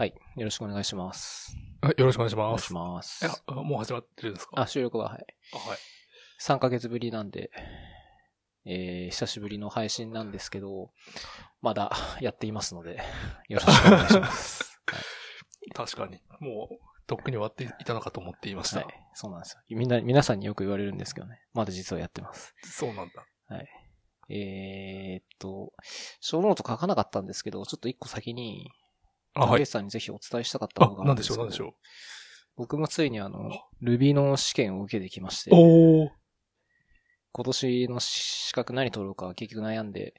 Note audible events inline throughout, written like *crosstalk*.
はい。よろしくお願いします。あよろしくお願いしお願いします。ますい。や、あもう始まってるんですか？あ、収録は、はい。あはい。3ヶ月ぶりなんで、えー、久しぶりの配信なんですけど、まだ *laughs* やっていますので、よろしくお願いします。*laughs* 確かに。もう、とっくに終わっていたのかと思っていました。はい。そうなんですよ。みんな、皆さんによく言われるんですけどね。まだ実はやってます。そうなんだ。えーっと、ショーノート書かなかったんですけど、ちょっと一個先に、あ、はい。さんにぜひお伝えしたかったがあるなんんでしょう、なんでしょ僕もついにあの、Ruby の試験を受けてきましてう。、おー。今年の資格何取ろうか結局悩んで、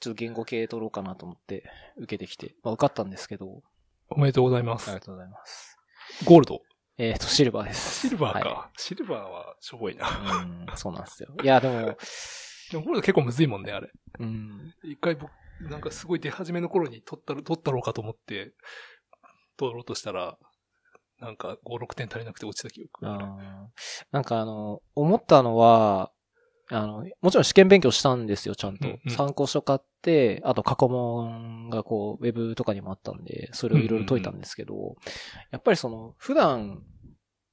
ちょっと言語系取ろうかなと思って受けてきて、まあ受かったんですけど、おめでとうございます。ありがとうございます。ゴールド。えっ、と、シルバーです。シルバーか。はシルバーはしょぼいな。い。うん、そうなんですよ。いや、でも、*laughs* でもゴールド結構むずいもんね、あれ。うん、一回僕、なんかすごい出始めの頃に取ったろ、取ったろうかと思って、取ろうとしたら、なんか5、6点足りなくて落ちた記憶がある。なんかあの、思ったのは、あの、もちろん試験勉強したんですよ、ちゃんと。うんうん参考書買って、あと過去問がこう、ウェブとかにもあったんで、それをいろいろ解いたんですけど、やっぱりその、普段、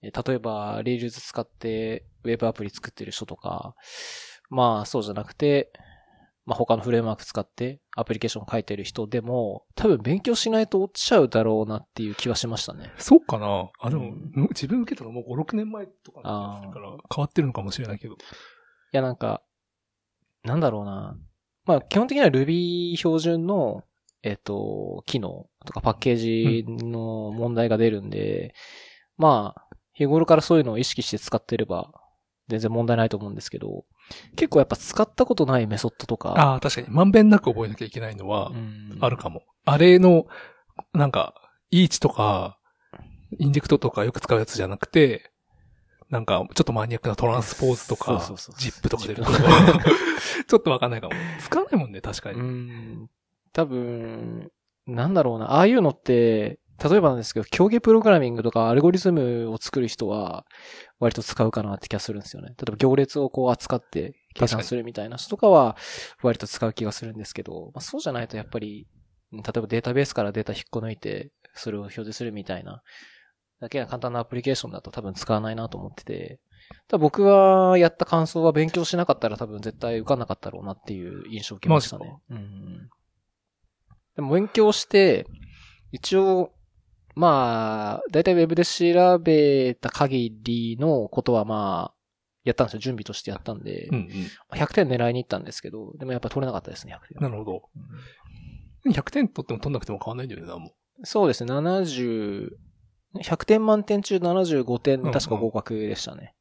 え例えば、Rails 使ってウェブアプリ作ってる人とか、まあそうじゃなくて、まあ他のフレームワーク使ってアプリケーション書いてる人でも、多分勉強しないと落ちちゃうだろうなっていう気はしましたね。そうかなあ、でも、うん自分受けたのもう5、6年前とかな気がするから、変わってるのかもしれないけど。いや、なんか、なんだろうな。まあ、基本的には Ruby 標準の、えっ、と、機能とかパッケージの問題が出るんで、まあ、日頃からそういうのを意識して使ってれば、全然問題ないと思うんですけど、結構やっぱ使ったことないメソッドとか、ああ、確かに。まんべんなく覚えなきゃいけないのはう、んあるかも。あれの、なんか、イーチとか、インジェクトとかよく使うやつじゃなくて、なんか、ちょっとマニアックなトランスポーズとかそうそうそう、ジップとか出ると *laughs* ちょっとわかんないかも。使わないもんね、確かうに。ん。多分、なんだろうな。ああいうのって、例えばなんですけど、競技プログラミングとかアルゴリズムを作る人は、割と使うかなって気がするんですよね。例えば行列をこう扱って計算するみたいな人とかは、割と使う気がするんですけど、まあ、そうじゃないとやっぱり、例えばデータベースからデータ引っこ抜いて、それを表示するみたいな、だけが簡単なアプリケーションだと多分使わないなと思ってて、ただ僕はやった感想は勉強しなかったら多分絶対受かんなかったろうなっていう印象を受けましたね。うん。でも勉強して、一応、まあ、だいたいウェブで調べた限りのことはまあ、やったんですよ。準備としてやったんで、うん100点狙いに行ったんですけど、でもやっぱ取れなかったですね、100点うん。。なるほど。うん100点取っても取んなくても変わんないんだよね、なんも。そうですね、70、100点満点中75点、うんうん確か合格でしたね。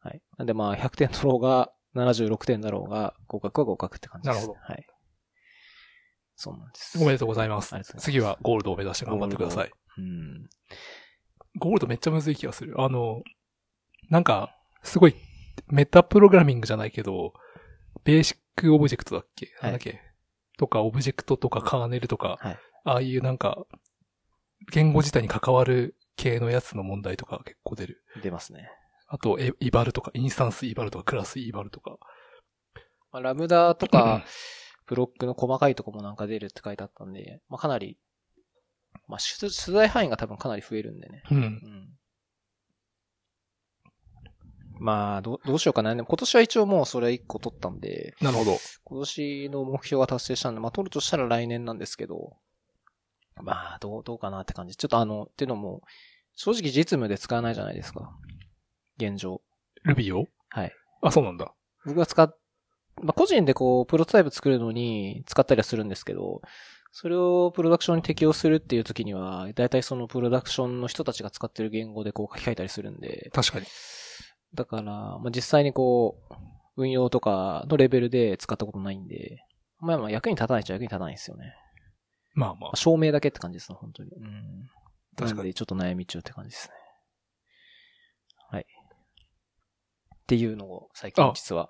はい。なんでまあ、100点取ろうが、76点だろうが、合格は合格って感じです。なるほはい。そうなんです。おめでとうございますありがとうございます。次はゴールドを目指して頑張ってください。うん。ゴールドめっちゃむずい気がする。あの、なんか、すごい、メタプログラミングじゃないけど、 BasicObject だっけ、はいなんだっけ？とか、オブジェクトとかカーネルとか、はいああいうなんか、言語自体に関わる系のやつの問題とか結構出る。出ますね。あと、 eval とか、 instance_eval とか、 class_eval とか。まあ、ラムダとか、*laughs* ブロックの細かいとこもなんか出るって書いてあったんで、まあ、かなり、まあ、出出題範囲が多分かなり増えるんでね。うんう。ん。まあ、どう、どうしようかな。でも今年は一応もうそれ1個取ったんで、なるほど。今年の目標は達成したんで、まあ、取るとしたら来年なんですけど、まあ、どう、どうかなって感じ。ちょっとあの、っていうのも、正直実務で使わないじゃないですか。現状。ルビーを？はい。あ、そうなんだ。僕が使っ、まあ、個人でこう、プロトタイプ作るのに使ったりはするんですけど、それをプロダクションに適用するっていう時には、だいたいそのプロダクションの人たちが使ってる言語でこう書き換えたりするんで、確かに。だから、まあ、実際にこう、運用とかのレベルで使ったことないんで、まあまあ役に立たないっちゃ役に立たないんですよね。まあまあまあ、。証明だけって感じですね、本当に。うん。確かにちょっと悩み中って感じですね。はい。っていうのを最近あ実は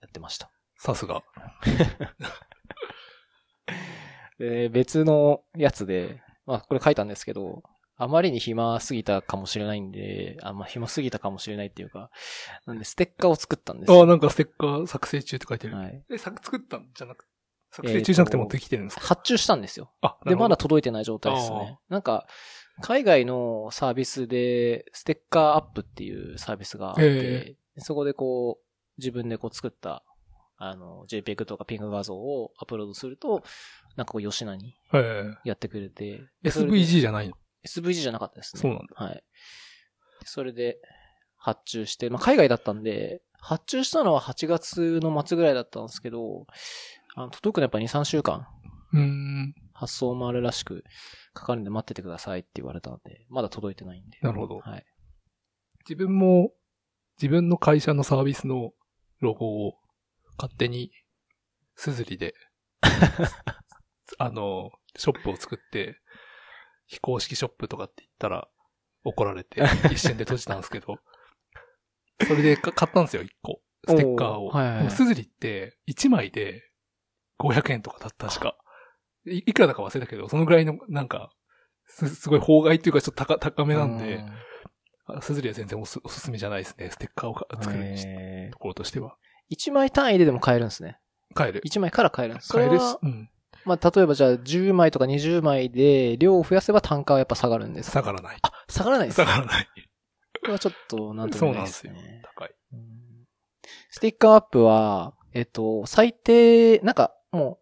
やってました。さすが。*laughs* で、別のやつで、まあこれ書いたんですけど、あまりに暇すぎたかもしれないんで、あ、まあ暇すぎたかもしれないっていうか、なんでステッカーを作ったんですよ。あ、なんかステッカー作成中って書いてる。はい。え、作作ったんじゃなく作成中じゃなくて持ってきてるんですか、発注したんですよ。あ、で、まだと。届いてない状態ですね。なんか、海外のサービスで、ステッカーアップっていうサービスがあって、そこでこう、自分でこう作った、あの、JPEG とかピング画像をアップロードすると、なんかこう、吉名にえやってくれて。SVG じゃないの？SVG じゃなかったですね。そうなんだ。はい。それで、発注して、まあ、海外だったんで、発注したのは8月の末ぐらいだったんですけど、あの届くのやっぱ2、3週間、うーん。発送もあるらしく、かかるんで待っててくださいって言われたんで、まだ届いてないんで。なるほどはい。自分も、自分の会社のサービスのロゴを勝手に、すずりで、*laughs* あの、ショップを作って、非公式ショップとかって言ったら怒られて、*laughs* 一瞬で閉じたんですけど、それでか買ったんですよ、一個。ステッカーを。はいはいはいでもすずりって、1枚で500円とかだった、確か。いいくらだか忘れたけど、そのぐらいの、なんか、す、すごい法外っていうかちょっと高、高めなんで、あすずりは全然おすおすすめじゃないですね。ステッカーをか作るところとしては。1枚単位ででも買えるんですね。買える。1枚から買えるんです。買える。うん。まあ、例えばじゃあ10枚とか20枚で量を増やせば単価はやっぱ下がるんですか下がらない。あ、下がらないですか？下がらない。これはちょっと、なんとそも言えないでうなんですすよね。。高い。うんステッカーアップは、えっと、最低、なんか、も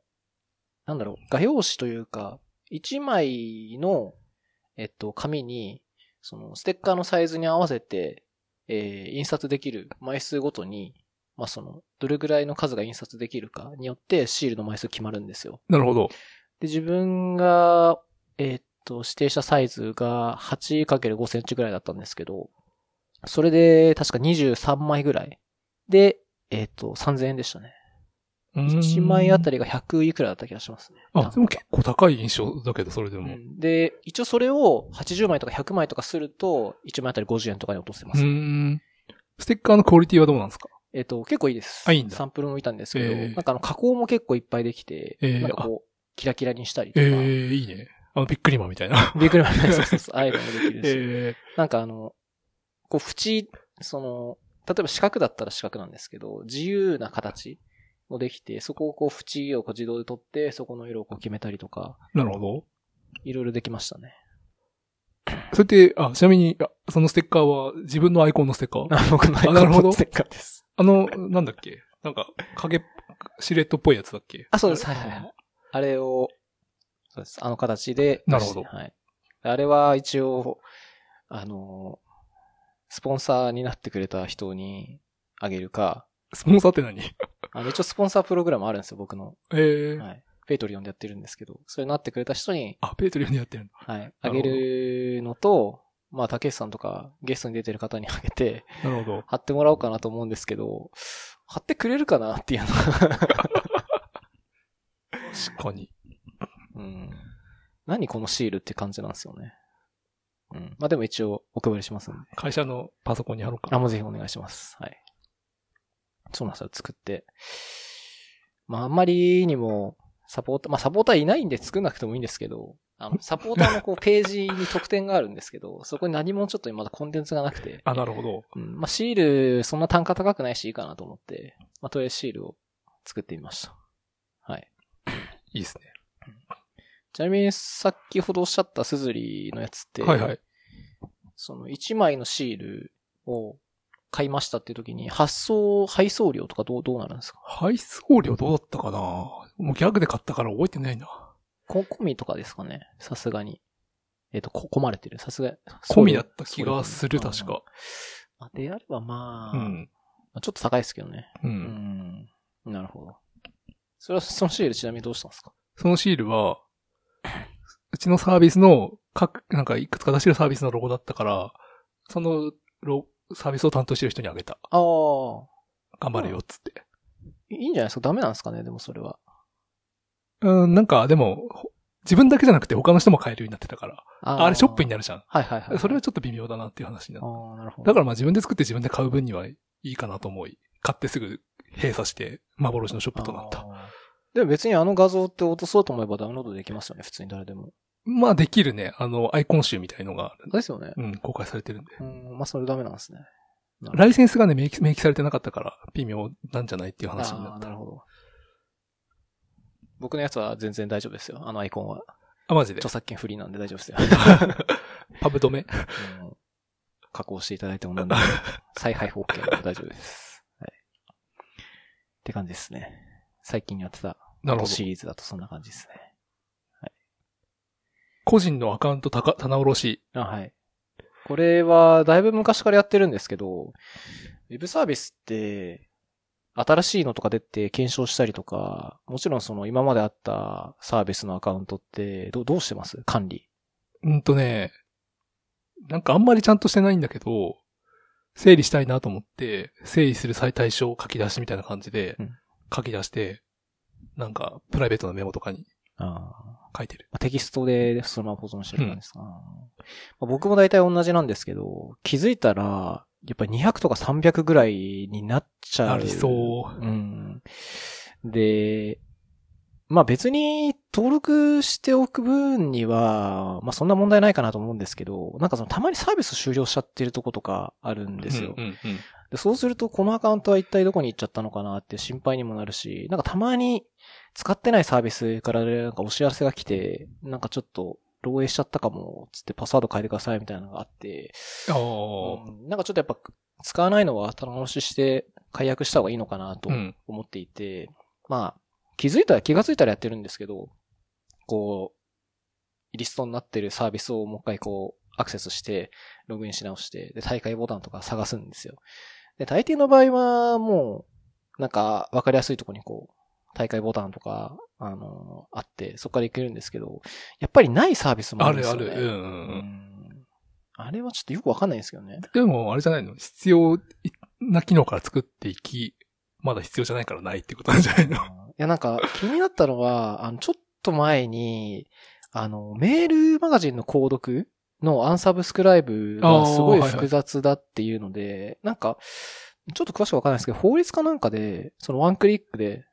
う、なんだろう、画用紙というか、1枚の、えっと、紙に、その、ステッカーのサイズに合わせて、えー印刷できる枚数ごとに、まあ、その、どれぐらいの数が印刷できるかによって、シールの枚数決まるんですよ。なるほど。で、自分が、えーっと、指定したサイズが 8×5 センチぐらいだったんですけど、それで、確か23枚ぐらい。で、えーっと、3000円でしたね。1枚あたり。りが100いくらだった気がしますね。あ、でも結構高い印象だけど、それでも。ううんで、一応それを80枚とか100枚とかすると、1枚あたり50円とかに落とせます。ーん。ステッカーのクオリティはどうなんですか？えーっと、結構いいです。あいいんだサンプルも見たんですけど、えーなんかあの、加工も結構いっぱいできて、えーなんかこう、キラキラにしたりとか、ええいいね。あの、ビックリマンみたいな。ビックリマン *laughs* そうそうそう、ああいうのもできるし。えなんかあの、こう、縁、その、例えば四角だったら四角なんですけど、自由な形もできて、そこをこう、縁をこう自動で取って、そこの色をこう決めたりとか、ー、なるほど。いろいろできましたね。それって、あ、ちなみに、あそのステッカーは自分のアイコンのステッカー？*laughs* あ、僕のアイコンのステッカーです。あの、なんだっけ？なんか、影、シルエットっぽいやつだっけ？あ、そうです。はいはいはい。あれを、そうです。あの形で。なるほどはい。あれは一応、あの、スポンサーになってくれた人にあげるか、スポンサーって何？あの、一応スポンサープログラムあるんですよ、僕の。ええはい。 Patreon でやってるんですけど、それになってくれた人に、あ、 Patreon でやってるんだ。はい、あげるのと、まあ、竹内さんとかゲストに出てる方にあげて、なるほど。貼ってもらおうかなと思うんですけど、貼ってくれるかなっていうのが、確かに。うん。何このシールって感じなんですよね。うん。まあ、でも一応お配りしますんで。会社のパソコンに貼ろうかあ、もうぜひお願いします。はい。そうなんですよ、作って。まあ、あんまりにも、サポーター、まあ、サポーターいないんで作んなくてもいいんですけど、あの、サポーターのこう、ページに特典があるんですけど、*laughs* そこに何もちょっとまだコンテンツがなくて、あ、なるほど。うん、まあ、シール、そんな単価高くないしいいかなと思って、まあ、とりあえずシールを作ってみました。はい。*laughs* いいですね。ちなみに、先ほどおっしゃったスズリのやつって、はいはい。その1枚のシールを買いましたっていう時に、発送、配送料とかどう、どうなるんですか？配送料どうだったかな？もうギャグで買ったから覚えてないな。こ、込みとかですかね？さすがに。えっ、と、こ、込まれてる。さすが。込みだった気がする、確か。あであればまあ、うん。まあちょっと高いですけどね。う。うんん。なるほど。それは、そのシールちなみにどうしたんですか？そのシールは、うちのサービスの、各、なんかいくつか出してるサービスのロゴだったから、そのロ、サービスを担当してる人にあげた。ああ、頑張れよ、っつって。いいいんじゃないですか？ダメなんですかね？でもそれは。うん、なんか、でも、ほ自分だけじゃなくて他の人も買えるようになってたから。ああれショップにななるじゃん。はいはいはい。それはちょっと微妙だなっていう話になあっあ、なるほど。た。だからまあ自分で作って自分で買う分にはいいかなと思い、買ってすぐ閉鎖して幻のショップとなった。でも別にあの画像って落とそうと思えばダウンロードできますよね、普通に誰でも。まあできるね。あの、アイコン集みたいのが、ですよね。うん、公開されてるんで。うん、まあそれダメなんですね。ライセンスがね、明記明記されてなかったから、微妙なんじゃないっていう話になった。なるほど。僕のやつは全然大丈夫ですよ。あのアイコンは。あ、マジで？著。作権フリーなんで大丈夫ですよ。*laughs* パブ止め？うん加工していただいても何でも再配布 OK なんで大丈夫です。はい。って感じですね。最近やってた。シリーズだとそんな感じですね。個人のアカウントたか棚卸し。あ、はい。これは、だいぶ昔からやってるんですけど、ウェブサービスって、新しいのとか出て検証したりとか、もちろんその今まであったサービスのアカウントって、どどうしてます？管理。うんとね、なんかあんまりちゃんとしてないんだけど、整理したいなと思って、整理する最対象書き出しみたいな感じでうん、書き出して、なんか、プライベートなメモとかにあ書いてる。あテキストでそのまま保存してる感じですか、あーまあ僕も大体同じなんですけど、気づいたら、やっぱり200とか300ぐらいになっちゃう。ありそう。うん。で、まあ別に登録しておく分には、まあそんな問題ないかなと思うんですけど、なんかそのたまにサービス終了しちゃってるとことかあるんですよ。うんうんうんでそうするとこのアカウントは一体どこに行っちゃったのかなって心配にもなるし、なんかたまに使ってないサービスからなんかお知らせが来て、なんかちょっと漏洩しちゃったかも、つってパスワード変えてくださいみたいなのがあって、うんなんかちょっとやっぱ使わないのは棚押しして解約した方がいいのかなとうん。思っていて、まあ、気づいたら気がついたらやってるんですけど、こう、リストになってるサービスをもう一回こう、アクセスして、ログインし直して、で、大会ボタンとか探すんですよ。で、大抵の場合は、もう、なんか、わかりやすいところにこう、大会ボタンとか、あのあって、そこから行けるんですけど、やっぱりないサービスもああるんですよね。るある。うんうんううん。んあれはちょっとよくわかんないんですけどね。でも、あれじゃないの？必要な機能から作っていき、まだ必要じゃないからないってことなんじゃないの？いや、なんか、気になったのは、あの、ちょっと前に、あの、メールマガジンの購読のアンサブスクライブがすごい複雑だっていうので、なんか、ちょっと詳しくわかんないですけど、法律かなんかで、そのワンクリックで、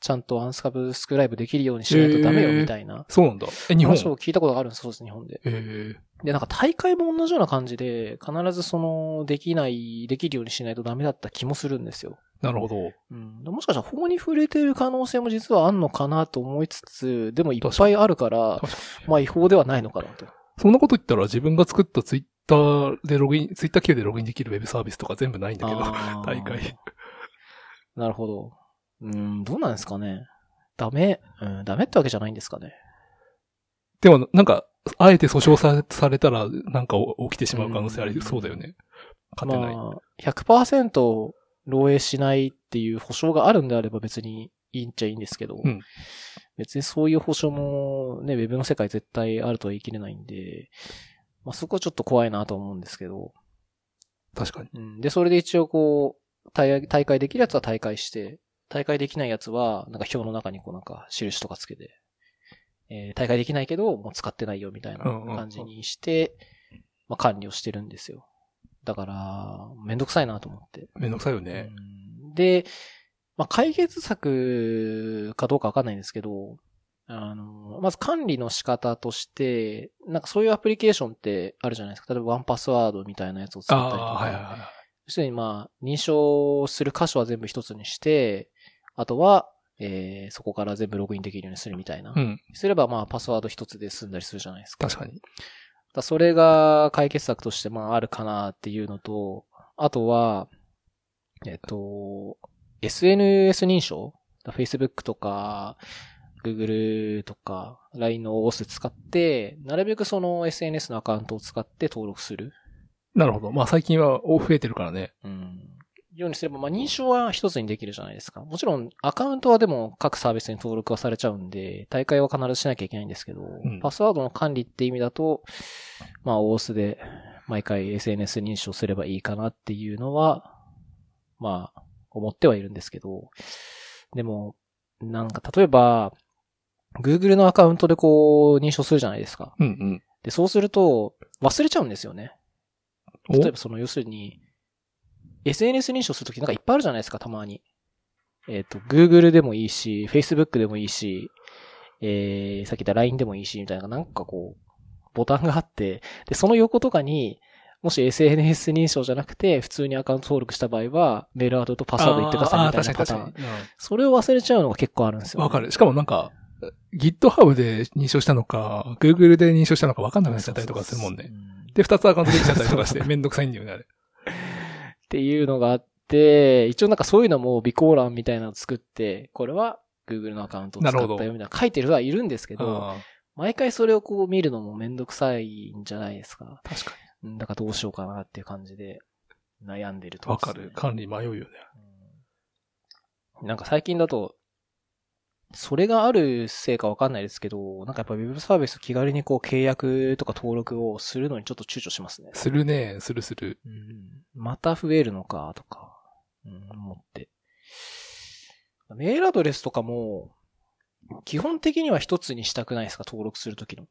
ちゃんとアンサブスクライブできるようにしないとダメよみたいなそうなんだ。え、日本？話を聞いたことがあるんです、そうです、日本で。えで、なんか大会も同じような感じで、必ずその、できない、できるようにしないとダメだった気もするんですよ。ー、なるほど。うん、もしかしたら法に触れてる可能性も実はあんのかなと思いつつ、でもいっぱいあるから、確かにまあ違法ではないのかなと。そんなこと言ったら自分が作ったツイッターでログイン、ツイッター経由でログインできるウェブサービスとか全部ないんだけど。*laughs* 大会。なるほど。うん、どうなんですかね。ダメ、うん、ダメってわけじゃないんですかね。でも、なんか、あえて訴訟さされたら、なんか起きてしまう可能性ありそうだよね。勝てない。まあ、100%漏洩しないっていう保証があるんであれば別にいいんちゃいいんですけど、うん別にそういう保証もね、ウェブの世界絶対あるとは言い切れないんで、まあそこはちょっと怖いなと思うんですけど、確かに。うん、で、それで一応こう、大大会できるやつは大会して、大会できないやつは、なんか表の中にこうなんか印とかつけて、えー大会できないけど、もう使ってないよみたいなうんうんうん感じにして、まあ管理をしてるんですよ。だから、めんどくさいなと思って。めんどくさいよね。うんで、まあ解決策かどうかわかんないんですけど、あの、まず管理の仕方として、なんかそういうアプリケーションってあるじゃないですか。例えばワンパスワードみたいなやつを作ったりとか。はいはいはい。要するにまあ、認証する箇所は全部一つにして、あとは、えー、そこから全部ログインできるようにするみたいな。うん。すればまあ、パスワード一つで済んだりするじゃないですか。確かに。だそれが解決策としてまあ、あるかなっていうのと、あとは、えっと、SNS 認証 ?Facebook とか、Google とか、LINE の OS 使って、なるべくその SNS のアカウントを使って登録する。なるほど。まあ最近は増えてるからね。うんようにすれば、まあ、認証は一つにできるじゃないですか。もちろん、アカウントはでも各サービスに登録はされちゃうんで、大会は必ずしなきゃいけないんですけど、んパスワードの管理って意味だと、まあ、オースで毎回 SNS 認証すればいいかなっていうのは、まあ、思ってはいるんですけど、でも、なんか例えば、Google のアカウントでこう、認証するじゃないですか。うんうん。で、そうすると、忘れちゃうんですよね。お？例えばその、要するに、SNS 認証するときなんかいっぱいあるじゃないですか、たまに。えっ、と、Google でもいいし、Facebook でもいいし、えー、さっき言った LINE でもいいし、みたいな、なんかこう、ボタンがあって、で、その横とかに、もし SNS 認証じゃなくて、普通にアカウント登録した場合は、メールアドとパスワード言ってくださいみたいなパターン。あー。それを忘れちゃうのが結構あるんですよ、うんわかる。しかもなんか、GitHub で認証したのか、Google で認証したのか分かんなくなっちゃったりとかするもんね。うんで、二つアカウントできちゃったりとかして、*laughs* めんどくさいんだよね、あれ。っていうのがあって、一応なんかそういうのも備考欄みたいなのを作って、これは Google のアカウントを使ったよみたいな書いてる人はいるんですけど、あ毎回それをこう見るのもめんどくさいんじゃないですか。あ確かうんだからどうしようかなっていう感じで悩んでるとに。わかる。管理迷うよね。うんなんか最近だと、それがあるせいかわかんないですけど、なんかやっぱ Web サービス気軽にこう契約とか登録をするのにちょっと躊躇しますね。するね、するする。うんまた増えるのかとか、うん、思って。メールアドレスとかも、基本的には一つにしたくないですか？登録するときの。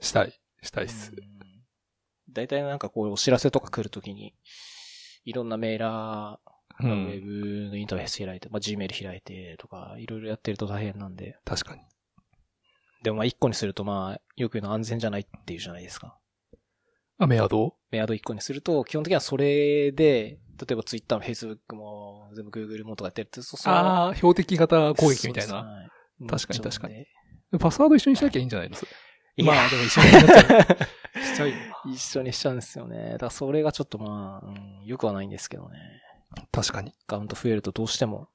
したい。したいっす。大体なんかこうお知らせとか来るときに、いろんなメーラー、うウェん。ブのインターフェース開いて、まあ、Gmail 開いてとか、いろいろやってると大変なんで。確かに。でもまあ一個にするとまあ、よく言うの安全じゃないっていうじゃないですか。あ、メアド？メアド一個にすると、基本的にはそれで、例えば Twitter も Facebook も、全部 Google もとかやってると、そああ、標的型攻撃みたいな。確かに確かにパスワード一緒にしなきゃいいんじゃないの？それいやまあ、でも一緒になっちゃう。*laughs* しちゃうよな。一緒にしちゃうんですよね。だからそれがちょっとまあ、うん、よくはないんですけどね。確かに。アカウント増えるとどうしても、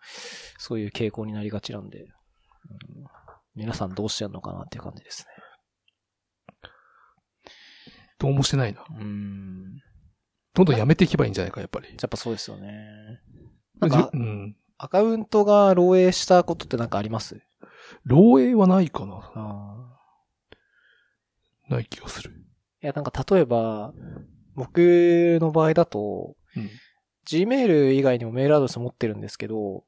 そういう傾向になりがちなんで、うん、皆さんどうしてんのかなっていう感じですどうもしてないな。ね。うん。どんどんやめていけばいいんじゃないか、やっぱり。やっぱそうですよね。なんかじうん。アカウントが漏洩したことってなんかあります？漏洩はないかなあない気がする。いや、なんか例えば、僕の場合だと、うん。Gmail 以外にもメールアドレス持ってるんですけど、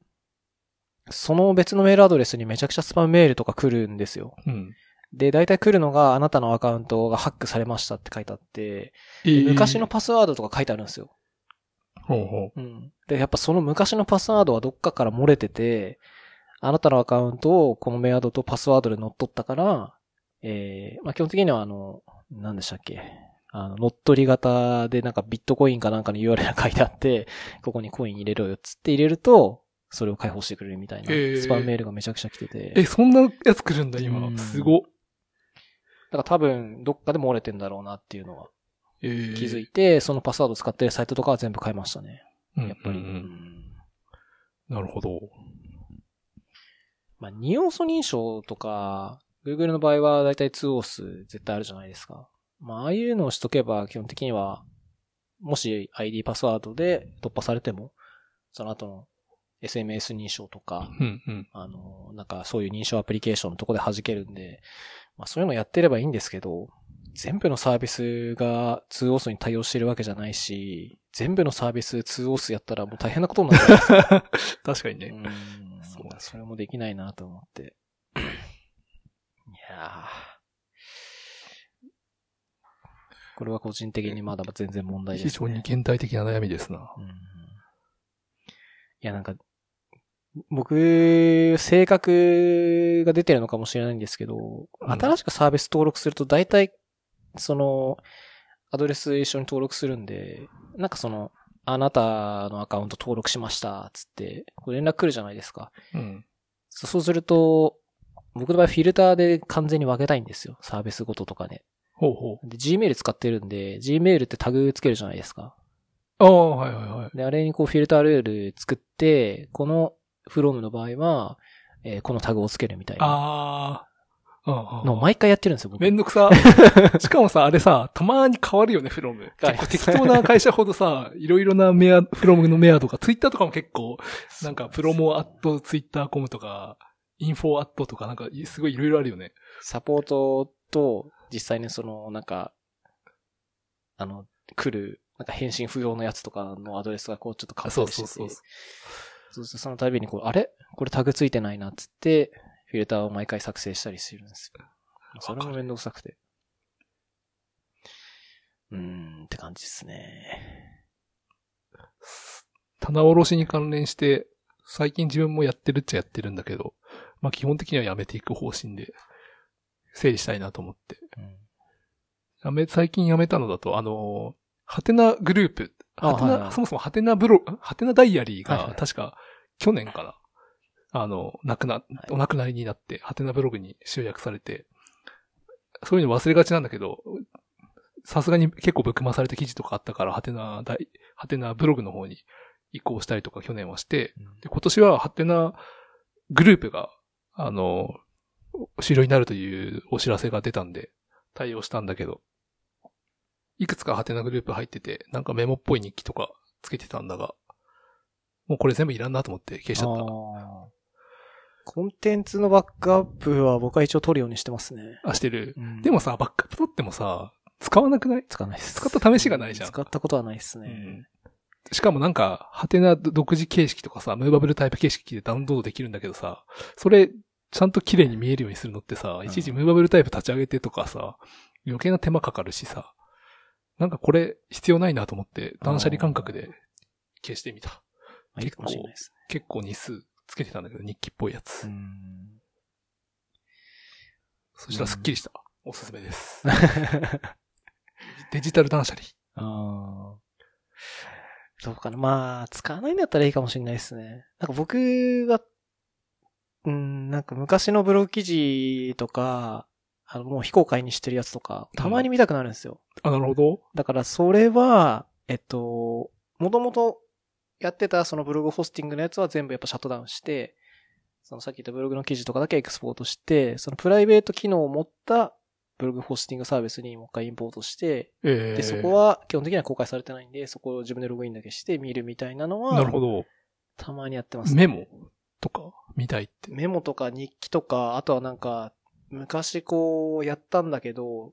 その別のメールアドレスにめちゃくちゃスパムメールとか来るんですよ。うん。で、大体来るのがあなたのアカウントがハックされましたって書いてあって、えー昔の。パスワードとか書いてあるんですよ。ほうほうん。で、やっぱその昔のパスワードはどっかから漏れてて、あなたのアカウントをこのメアドとパスワードで乗っ取ったから、えー、まあ、基本的にはあの、何でしたっけ？あの、乗っ取り型でなんかビットコインかなんかの URL が書いてあって、*laughs* ここにコイン入れろよっつって入れると、それを解放してくれるみたいな、スパムメールがめちゃくちゃ来てて。え、そんなやつ来るんだ、うん今。すごっ。だから多分、どっかで漏れてんだろうなっていうのはえー気づいて、そのパスワード使ってるサイトとかは全部変えましたね。うんやっぱり。うんなるほど。まあ、二要素認証とか、Google の場合はだいたい2オース絶対あるじゃないですか。まあ、ああいうのをしとけば基本的には、もし ID パスワードで突破されても、その後の SMS 認証とか、うんうん。あの、なんかそういう認証アプリケーションのとこで弾けるんで、まあそういうのやってればいいんですけど、全部のサービスが2オースに対応してるわけじゃないし、全部のサービス2オースやったらもう大変なことになるじゃないですか。*laughs* 確かにね。うんそうねそれもできないなと思って。いやーこれは個人的にまだ全然問題です、ね。非常に現代的な悩みですな。うんいや、なんか、僕、性格が出てるのかもしれないんですけど、うん新しくサービス登録すると大体、その、アドレス一緒に登録するんで、なんかその、あなたのアカウント登録しました、つって、連絡来るじゃないですか。うん。そそうすると、僕の場合フィルターで完全に分けたいんですよ。サービスごととかで。ほうほう。で、Gmail 使ってるんで、Gmail ってタグつけるじゃないですか。ああ、はいはいはい。で、あれにこうフィルタールール作って、この from の場合は、えーこのタグをつけるみたいなああ。のを毎回やってるんですよ、僕。めんどくさ。*laughs* しかもさ、あれさ、たまに変わるよね、フロム。結構適当な会社ほどさ、いろいろなメア、フロムのメアとか、ツイッターとかも結構、なんか、プロモアットツイッターコムとか、インフォアットとか、なんか、すごいいろいろあるよね。サポートと、実際にその、なんか、あの、来る、なんか返信不要のやつとかのアドレスがこうちょっと変わったりしてて。そうそうそうそうその度にこう、あれ？これタグついてないなっつって、フィルターを毎回作成したりするんですよ。それもめんどくさくて。うーん、って感じですね。棚卸しに関連して、最近自分もやってるっちゃやってるんだけど、まあ基本的にはやめていく方針で、整理したいなと思って。うんやめ、最近やめたのだと、あの、ハテナグループ。ハテナ、そもそもハテナブロ、ハテナダイアリーが、確か、去年かな。あの、亡くな、お亡くなりになって、ハテナブログに集約されて、そういうの忘れがちなんだけど、さすがに結構ぶっまされた記事とかあったから、ハテナ大、ハテナブログの方に移行したりとか去年はして、で今年はハテナグループが、あの、終了になるというお知らせが出たんで、対応したんだけど、いくつかハテナグループ入ってて、なんかメモっぽい日記とかつけてたんだが、もうこれ全部いらんなと思って消しちゃった。コンテンツのバックアップは僕は一応取るようにしてますね。あ、してる。うんでもさ、バックアップ取ってもさ、使わなくない？使わないです。使った試しがないじゃん使ったことはないですね。うんしかもなんか、ハテナ独自形式とかさ、ムーバブルタイプ形式でダウンロードできるんだけどさ、それ、ちゃんと綺麗に見えるようにするのってさ、んいちいちムーバブルタイプ立ち上げてとかさ、余計な手間かかるしさ、なんかこれ必要ないなと思って、断捨離感覚で消してみた。まあいいかもしれないです結構日数つけてたんだけど、日記っぽいやつ。ね。そしたらスッキリした。おすすめです。*laughs* デジタル断捨離。ああ。そうかな。まあ、使わないんだったらいいかもしれないですね。なんか僕が、うん、なんか昔のブログ記事とか、あの、もう非公開にしてるやつとか、たまに見たくなるんですよ。あ、なるほど。だからそれは、えっと、もともとやってたそのブログホスティングのやつは全部やっぱシャットダウンして、そのさっき言ったブログの記事とかだけエクスポートして、そのプライベート機能を持ったブログホスティングサービスにもう一回インポートして、ええで、そこは基本的には公開されてないんで、そこを自分でログインだけして見るみたいなのは、なるほど。たまにやってます、メモとか見たいって。メモとか日記とか、あとはなんか、昔こうやったんだけど、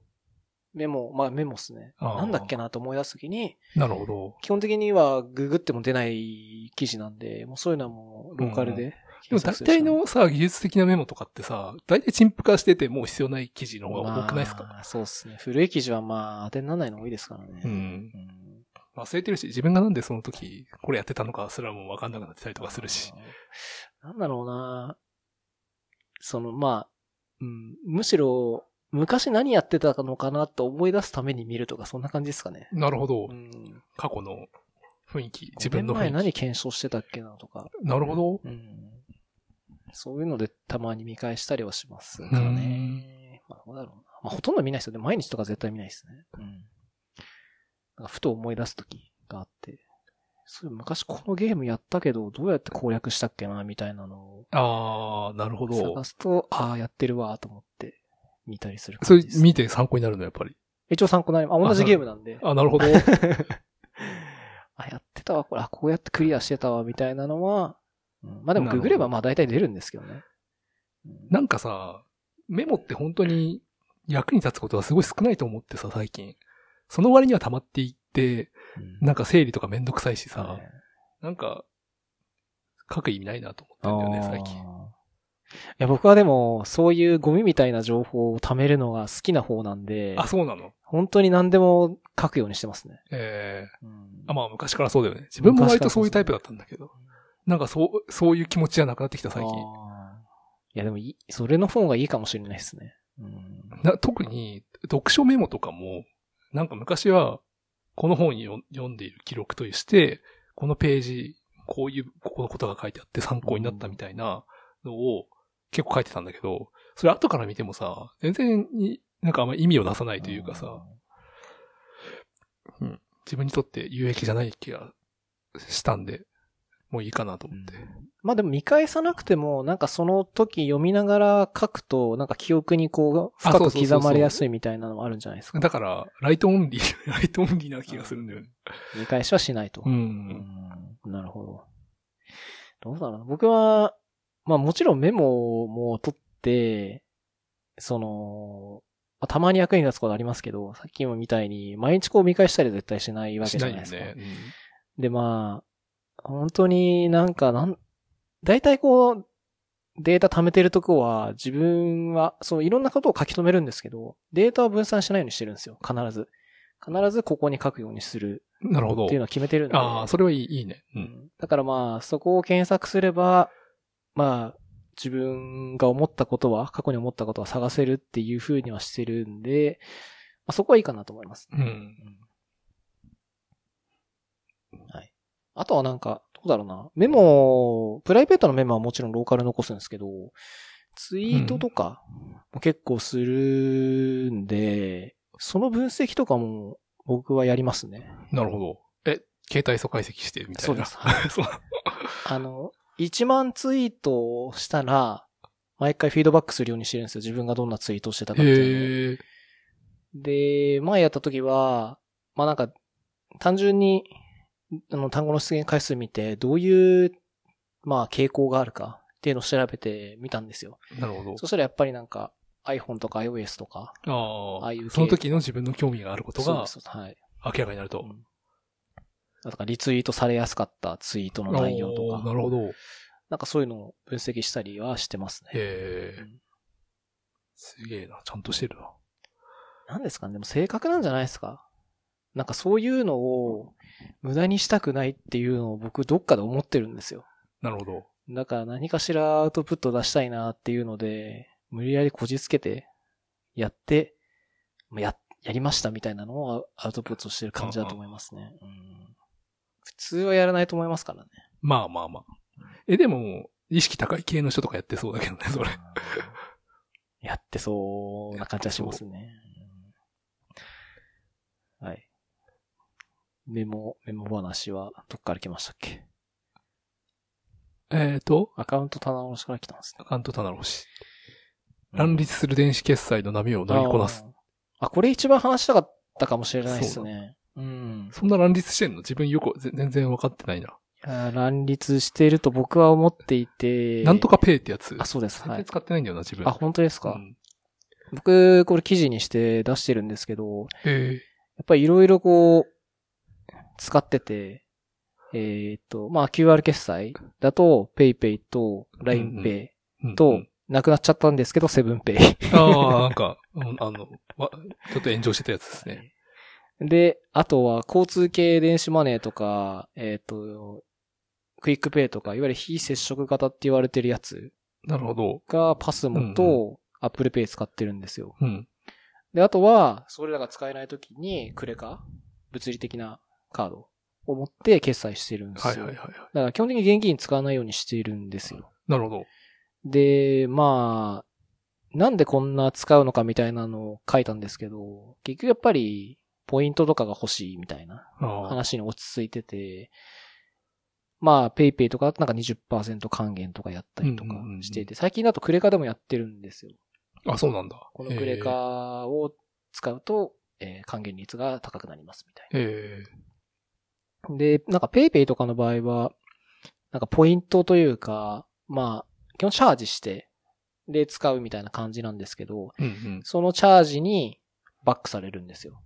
メモ、まあメモっすね。なんだっけなと思い出すときに、なるほど。基本的にはググっても出ない記事なんで、もうそういうのはもうローカルででも大体のさ、技術的なメモとかってさ、大体陳腐化しててもう必要ない記事の方が多くないですか、まあそうですね。古い記事はまあ当てにならないの多いですからね。うん。うん忘れてるし、自分がなんでその時、これやってたのかすらもわかんなくなってたりとかするし。。なんだろうなその、まあ、うん、むしろ、昔何やってたのかなと思い出すために見るとか、そんな感じですかね。なるほどう。ん。過去の雰囲気、自自分の雰囲気。前何検証してたっけなとか。なるほど。うん。そういうのでたまに見返したりはしますかうんね。まあ、どうだろうな。まあ、ほとんど見ないですよね。毎日とか絶対見ないですね。うん。なんかふと思い出すときがあって。そういう昔このゲームやったけど、どうやって攻略したっけな、みたいなのをあー、なるほど探。すと、ああ、やってるわ、と思って見たりするそれ感じです。見て参考になるの、やっぱり。一応参考になります。あ、同じゲームなんで。あ、なるほど。*laughs* あ、やってたわ、これ、あ、こうやってクリアしてたわ、みたいなのは、うんまあでもググればまあ大体出るんですけどね。うんなんかさ、メモって本当に役に立つことがすごい少ないと思ってさ、最近。その割には溜まっていって、うんなんか整理とかめんどくさいしさ、はいなんか、書く意味ないなと思ってるんだよね、最近。いや、僕はでも、そういうゴミみたいな情報を貯めるのが好きな方なんで、あ、そうなの？本当に何でも書くようにしてますね。ええうんあ、まあ昔からそうだよね。自分も割とそういうタイプだったんだけど。なんかそう、そういう気持ちじゃなくなってきた最近。いや、でもいい、それの方がいいかもしれないですね。うん。な特に、読書メモとかも、なんか昔は、この本によ読んでいる記録として、このページ、こういう、ここのことが書いてあって参考になったみたいなのを結構書いてたんだけど、それ後から見てもさ、全然に、なんかあんま意味を出さないというかさ、うん、自分にとって有益じゃない気がしたんで、もういいかなと思って。まあでも見返さなくても、なんかその時読みながら書くと、なんか記憶にこう、深く刻まれやすいみたいなのもあるんじゃないですか。だから、ライトオンリー、*laughs* ライトオンリーな気がするんだよね。見返しはしないと。う。うんんなるほど。どうだろうな。僕は、まあもちろんメモも取って、その、まあたまに役に立つことありますけど、さっきもみたいに、毎日こう見返したりは絶対しないわけしないよじゃないですか。ね。で、まあ、本当になんかなん、大体こう、データ貯めてるとこは、自分は、そう、いろんなことを書き留めるんですけど、データを分散しないようにしてるんですよ。必ず。必ずここに書くようにするうんなるほどっていうのは決めてるんで。ああ、それはいいいいね。う。うんんだからまあ、そこを検索すれば、まあ、自分が思ったことは、過去に思ったことは探せるっていう風にはしてるんで、まあ、そこはいいかなと思います。うん。はい。あとはなんか、どうだろうな。メモ、プライベートのメモはもちろんローカル残すんですけど、ツイートとかも結構するんで、その分析とかも僕はやりますね。なるほど。え、携帯素解析してみたいな。そうです。*laughs* あの、1万ツイートしたら、毎回フィードバックするようにしてるんですよ。自分がどんなツイートをしてたかっていうの。で、前やった時は、まあなんか、単純に、あの、単語の出現回数見て、どういう、まあ傾向があるかっていうのを調べてみたんですよ。なるほど。そしたらやっぱりなんか、iPhone とか iOS とか、ああいう系その時の自分の興味があることがはい。明らかになると。うんだからリツイートされやすかったツイートの内容とか、なるほど。へなんかそういうのを分析したりはしてますね。えうん。すげえな。ちゃんとしてるな。なんですかねでも性格なんじゃないですかなんかそういうのを無駄にしたくないっていうのを僕どっかで思ってるんですよ。なるほど。だから何かしらアウトプット出したいなっていうので、無理やりこじつけて、やって、まあや、やりましたみたいなのをアウトプットしてる感じだと思いますね。うん、普通はやらないと思いますからね。まあまあまあ。え、でも、意識高い系の人とかやってそうだけどね、それ。やってそうな感じはしますね。うんはい。メモ、メモ話はどっから来ましたっけ？えっと、アカウント棚卸しから来たんですね。アカウント棚卸し。乱立する電子決済の波を乗りこなす。あこれ一番話したかったかもしれないですね。うん。そんな乱立してんの？自分よくぜ全然分かってないな。乱立していると僕は思っていて。なんとかペイってやつ。あ、そうです。はい。使ってないんだよな、自分。あ、本当ですか、うん僕、これ記事にして出してるんですけど。やっぱりいろいろこう、使ってて、えーっと、まあ QR 決済だと PayPay と LINEPay うんと、うんなくなっちゃったんですけど、7Pay。ああ、なんか、うんあの、わちょっと炎上してたやつですね。*laughs* で、あとは交通系電子マネーとか、えーっと、 QUICPay とか、いわゆる非接触型って言われてるやつなるほど。がパスモうんと Apple Pay 使ってるんですよ。うん。で、あとは、それらが使えないときに、クレカ？物理的なカードを持って決済してるんですよ。はいはいはいはい。だから基本的に現金使わないようにしているんですよ。なるほど。で、まあ、なんでこんな使うのかみたいなのを書いたんですけど、結局やっぱり、ポイントとかが欲しいみたいな話に落ち着いてて、まあ、ペイペイとかだとなんか20%還元とかやったりとかしていて、最近だとクレカでもやってるんですよ。あ、そうなんだ。このクレカを使うと、えー還元率が高くなりますみたいへえ。な。で、なんかペイペイとかの場合は、なんかポイントというか、まあ、基本チャージして、で使うみたいな感じなんですけど、うんうん。そのチャージにバックされるんですよ。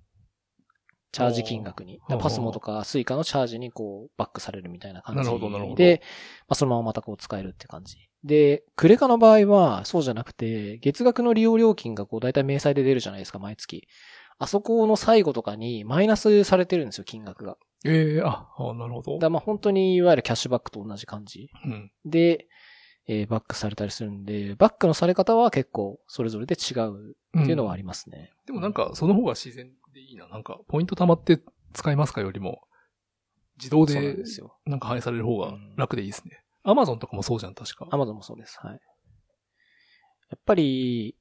チャージ金額に。パスモとかスイカのチャージにこうバックされるみたいな感じで。なるほどなるほどで、まあ、そのまままたこう使えるって感じ。で、クレカの場合はそうじゃなくて、月額の利用料金がこう大体明細で出るじゃないですか、毎月。あそこの最後とかにマイナスされてるんですよ、金額が。ええあ、あなるほどだまあ本当にいわゆるキャッシュバックと同じ感じ。うん。で、えーバックされたりするんで、バックのされ方は結構それぞれで違うっていうのはありますね。でもなんか、その方が自然でいいな。なんか、ポイント溜まって使いますかよりも、自動で。なんか反映される方が楽でいいですね。アマゾンとかもそうじゃん、確か。アマゾンもそうです。はい。やっぱり、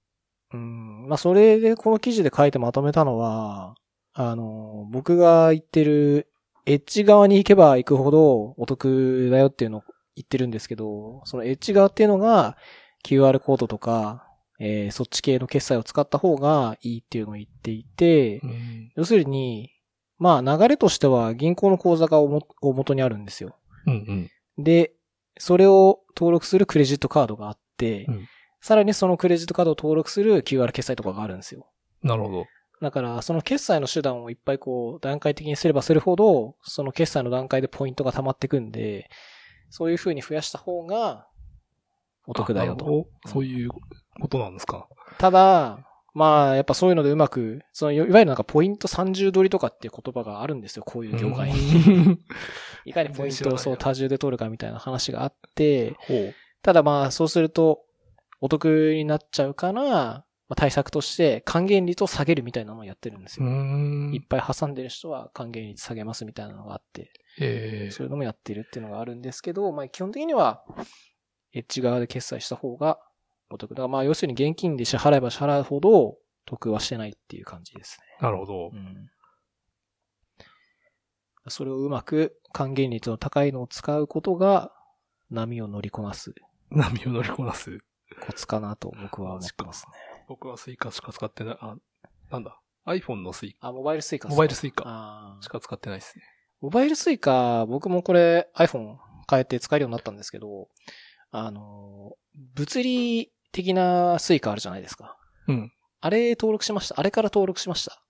うん、まあ、それでこの記事で書いてまとめたのは、あの、僕が言ってる、エッジ側に行けば行くほどお得だよっていうのを言ってるんですけど、そのエッジ側っていうのが QR コードとか、えーそっち系の決済を使った方がいいっていうのを言っていて、うん。要するに、まあ流れとしては銀行の口座がおも大元にあるんですよ。うんうん。で、それを登録するクレジットカードがあって、うんさらにそのクレジットカードを登録する QR 決済とかがあるんですよ。なるほど。だから、その決済の手段をいっぱいこう、段階的にすればするほど、その決済の段階でポイントが溜まってくんで、そういう風に増やした方が、お得だよと。そういうことなんですか。ただ、まあ、やっぱそういうのでうまく、その、いわゆるなんかポイント30取りとかっていう言葉があるんですよ、こういう業界に。に。いかにポイントをそう多重で取るかみたいな話があって。ただまあ、そうすると、お得になっちゃうから、まあ、対策として還元率を下げるみたいなのをやってるんですよ。んいっぱい挟んでる人は還元率下げますみたいなのがあって。へえ。そういうのもやってるっていうのがあるんですけど、まあ基本的には、エッジ側で決済した方がお得。だからまあ要するに現金で支払えば支払うほど得はしてないっていう感じですなるほどね。う。ん。それをうまく還元率の高いのを使うことが波を乗りこなす波を乗りこなす。コツかなと僕は思ってますね。僕はスイカしか使ってない。あ、なんだ？iPhone のスイカ。あ、モバイルスイカモバイルスイカしか使ってないですね。モバイルスイカ、僕もこれ iPhone 変えて使えるようになったんですけど、あの、物理的なスイカあるじゃないですか。うん。あれ登録しました？あれから登録しました？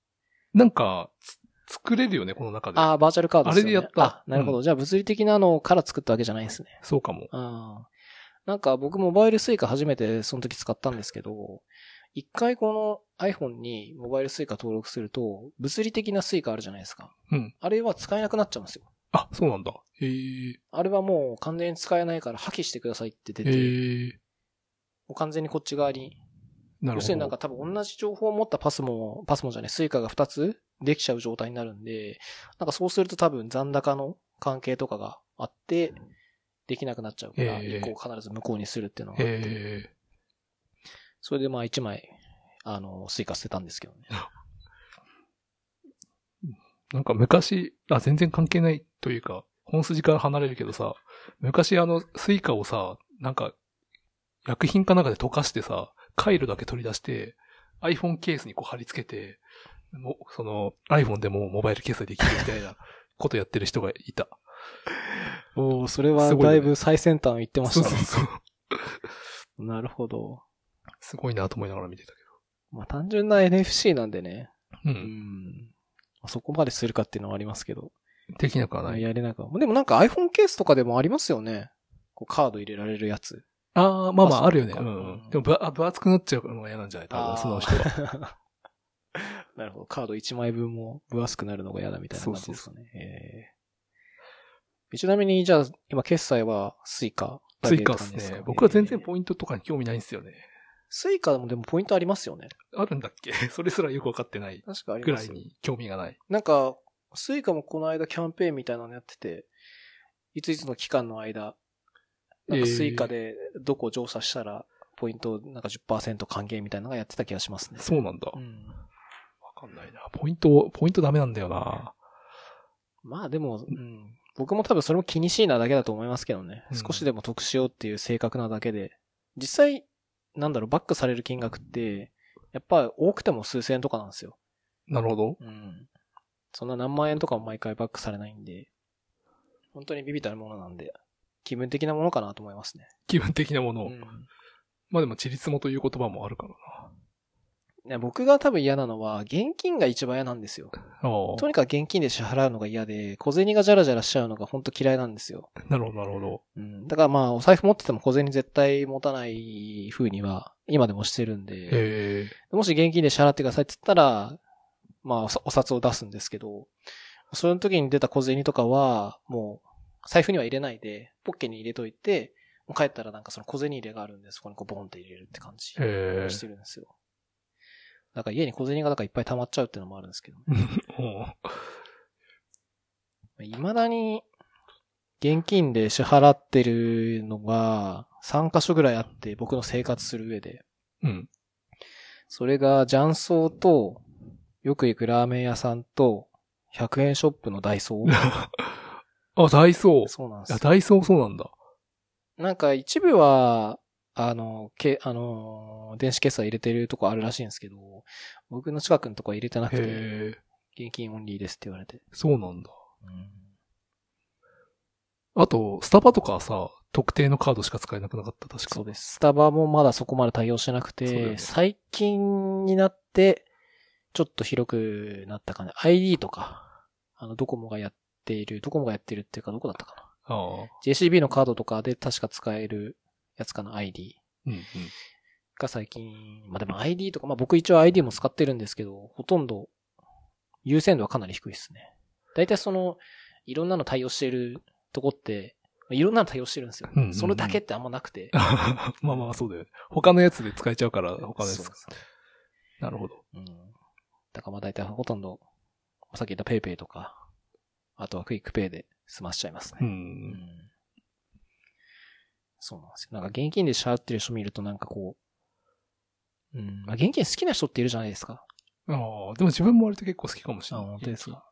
なんか、つ作れるよね、この中で。ああ、バーチャルカードですよね。あれでやったあ、なるほど。じゃあ物理的なのから作ったわけじゃないんですね。そうかも。ああ。なんか僕モバイルスイカ初めてその時使ったんですけど、一回この iPhone にモバイルスイカ登録すると、物理的なスイカあるじゃないですか。うん。あれは使えなくなっちゃうんですよ。あ、そうなんだ。へえ。あれはもう完全に使えないから破棄してくださいって出て、へえ。もう完全にこっち側に。なるほど。要するになんか多分同じ情報を持ったパスモ、パスモじゃない、スイカが2つできちゃう状態になるんで、なんかそうすると多分残高の関係とかがあって、できなくなっちゃうから、へえ1個を必ず無効にするっていうのがあって。それでまあ1枚、あの、スイカ捨てたんですけどね。*laughs* なんか昔、あ、全然関係ないというか、本筋から離れるけどさ、昔あの、スイカをさ、なんか、薬品かなんかで溶かしてさ、回路だけ取り出して、iPhone ケースにこう貼り付けて、もうその iPhone でもモバイル決済できるみたいな *laughs* ことやってる人がいた。おおそれはだいぶ最先端を言ってましたね。そうそうそう。なるほど。すごいなと思いながら見てたけまあ単純な NFC なんでね。ど。う。うんん。そこまでするかっていうのはありますけど。できなくはない。やれなくは。でもなんか iPhone ケースとかでもありますよね。こうカード入れられるやつ。ああ、まあまああるよね。ううかんうん。でも分あ分厚くなっちゃうのが嫌なんじゃない？多分、その人は。は。*laughs* なるほど。カード1枚分も分厚くなるのが嫌だみたいな感じですかね。えーちなみに、じゃあ、今決済はスイカだスイけってカですか？僕は全然えーポイントとかに興味ないんですよね。スイカもでもポイントありますよね。あるんだっけ？*laughs* それすらよくわかってない確かありますよ。ぐらいに興味がない。なんか、スイカもこの間キャンペーンみたいなのやってて、いついつの期間の間、なんかスイカでどこを乗車したら、ポイントなんか10%還元みたいなのがやってた気がしますね。そうなんだ。わうん。かんないな。ポイント、ポイントダメなんだよな。まあでも、うん。僕も多分それも気にしいなだけだと思いますけどね。うん少しでも得しようっていう性格なだけで。実際、なんだろう、バックされる金額って、やっぱ多くても数千円とかなんですよ。なるほど。うん。そんな何万円とかも毎回バックされないんで、本当にビビたるものなんで、気分的なものかなと思いますね。気分的なものを。うんまあでも、ちりつもという言葉もあるからね僕が多分嫌なのは、現金が一番嫌なんですよ。とにかく現金で支払うのが嫌で、小銭がジャラジャラしちゃうのが本当嫌いなんですよ。あ。なるほど、なるほど。うん。だからまあ、お財布持ってても小銭絶対持たない風には、今でもしてるんで。もし現金で支払ってくださいって言ったら、まあお札を出すんですけど、その時に出た小銭とかは、もう、財布には入れないで、ポッケに入れといて、帰ったらなんかその小銭入れがあるんで、そこにこうボンって入れるって感じ。してるんですよ。だから家に小銭がだからいっぱい溜まっちゃうっていうのもあるんですけど、お *laughs* う未だに現金で支払ってるのが3箇所ぐらいあって、僕の生活する上で。うん。それが、雀荘と、よく行くラーメン屋さんと、100円ショップのダイソー。*laughs* あ、ダイソー。そうなんですよ。ダイソーそうなんだ。なんか一部は、あの、け、あの、電子決済入れてるとこあるらしいんですけど、僕の近くのとこは入れてなくて。現金オンリーですって言われて。そうなんだ。うんあと、スタバとかはさ、特定のカードしか使えなくなかった、確か。そうです。スタバもまだそこまで対応してなくて、ね最近になって、ちょっと広くなったかな。ID とか、あの、ドコモがやっている、ドコモがやってるっていうかどこだったかな。JCB のカードとかで確か使えるやつかな、ID うんうん。が最近、まあでも ID とか、まあ僕一応 ID も使ってるんですけど、ほとんど優先度はかなり低いですね。大体その、いろんなの対応しているとこって、まあいろんなの対応してるんですよ。うんうんうんそれだけってあんまなくて。*laughs* まあまあそうだよね。他のやつで使えちゃうから、他のやつそうそうなるほど。うん。だからまあ大体ほとんど、さっき言った PayPay とか、あとはクイックペイで済ましちゃいますね。う。うんんそうなんですよ。なんか現金で支払ってる人見るとなんかこう、うん、まあ、現金好きな人っているじゃないですか。ああ、でも自分も割と結構好きかもしれあ、ない。本当ですか。